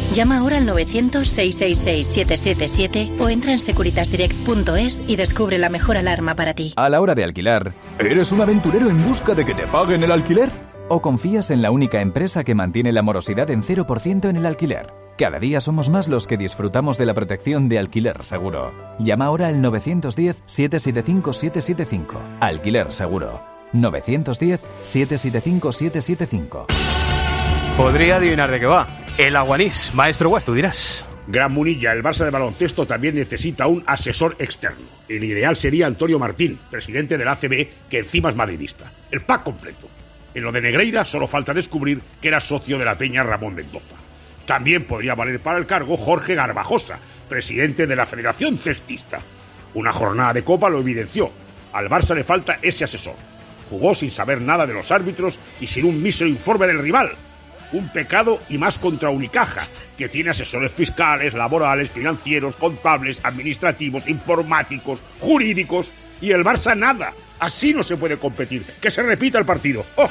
Speaker 56: Llama ahora al 900-666-777 o entra en securitasdirect.es y descubre la mejor alarma para ti.
Speaker 9: A la hora de alquilar, ¿eres un aventurero en busca de que te paguen el alquiler? ¿O confías en la única empresa que mantiene la morosidad en 0% en el alquiler? Cada día somos más los que disfrutamos de la protección de alquiler seguro. Llama ahora al 910-775-775. Alquiler seguro. 910-775-775.
Speaker 4: Podría adivinar de qué va. El aguanís. Maestro West, tú dirás.
Speaker 58: Gran Munilla, el Barça de baloncesto también necesita un asesor externo. El ideal sería Antonio Martín, presidente del ACB, que encima es madridista. El pack completo. En lo de Negreira solo falta descubrir que era socio de la Peña Ramón Mendoza. También podría valer para el cargo Jorge Garbajosa, presidente de la Federación Cestista. Una jornada de Copa lo evidenció. Al Barça le falta ese asesor. Jugó sin saber nada de los árbitros y sin un mísero informe del rival. Un pecado y más contra Unicaja, que tiene asesores fiscales, laborales, financieros, contables, administrativos, informáticos, jurídicos. Y el Barça nada. Así no se puede competir. Que se repita el partido. ¡Oh!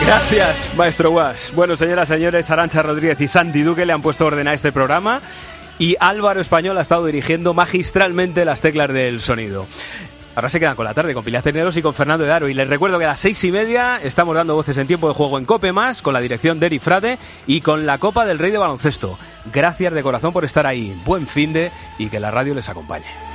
Speaker 4: Gracias, maestro Was. Bueno, señoras, señores, Arancha Rodríguez y Santi Duque le han puesto orden a este programa y Álvaro Español ha estado dirigiendo magistralmente las teclas del sonido. Ahora se quedan con la tarde con Pilar y con Fernando Edaro. Y les recuerdo que a las seis y media estamos dando voces en tiempo de juego en Cope Más, con la dirección de Eri Frade y con la Copa del Rey de Baloncesto. Gracias de corazón por estar ahí. Buen fin de y que la radio les acompañe.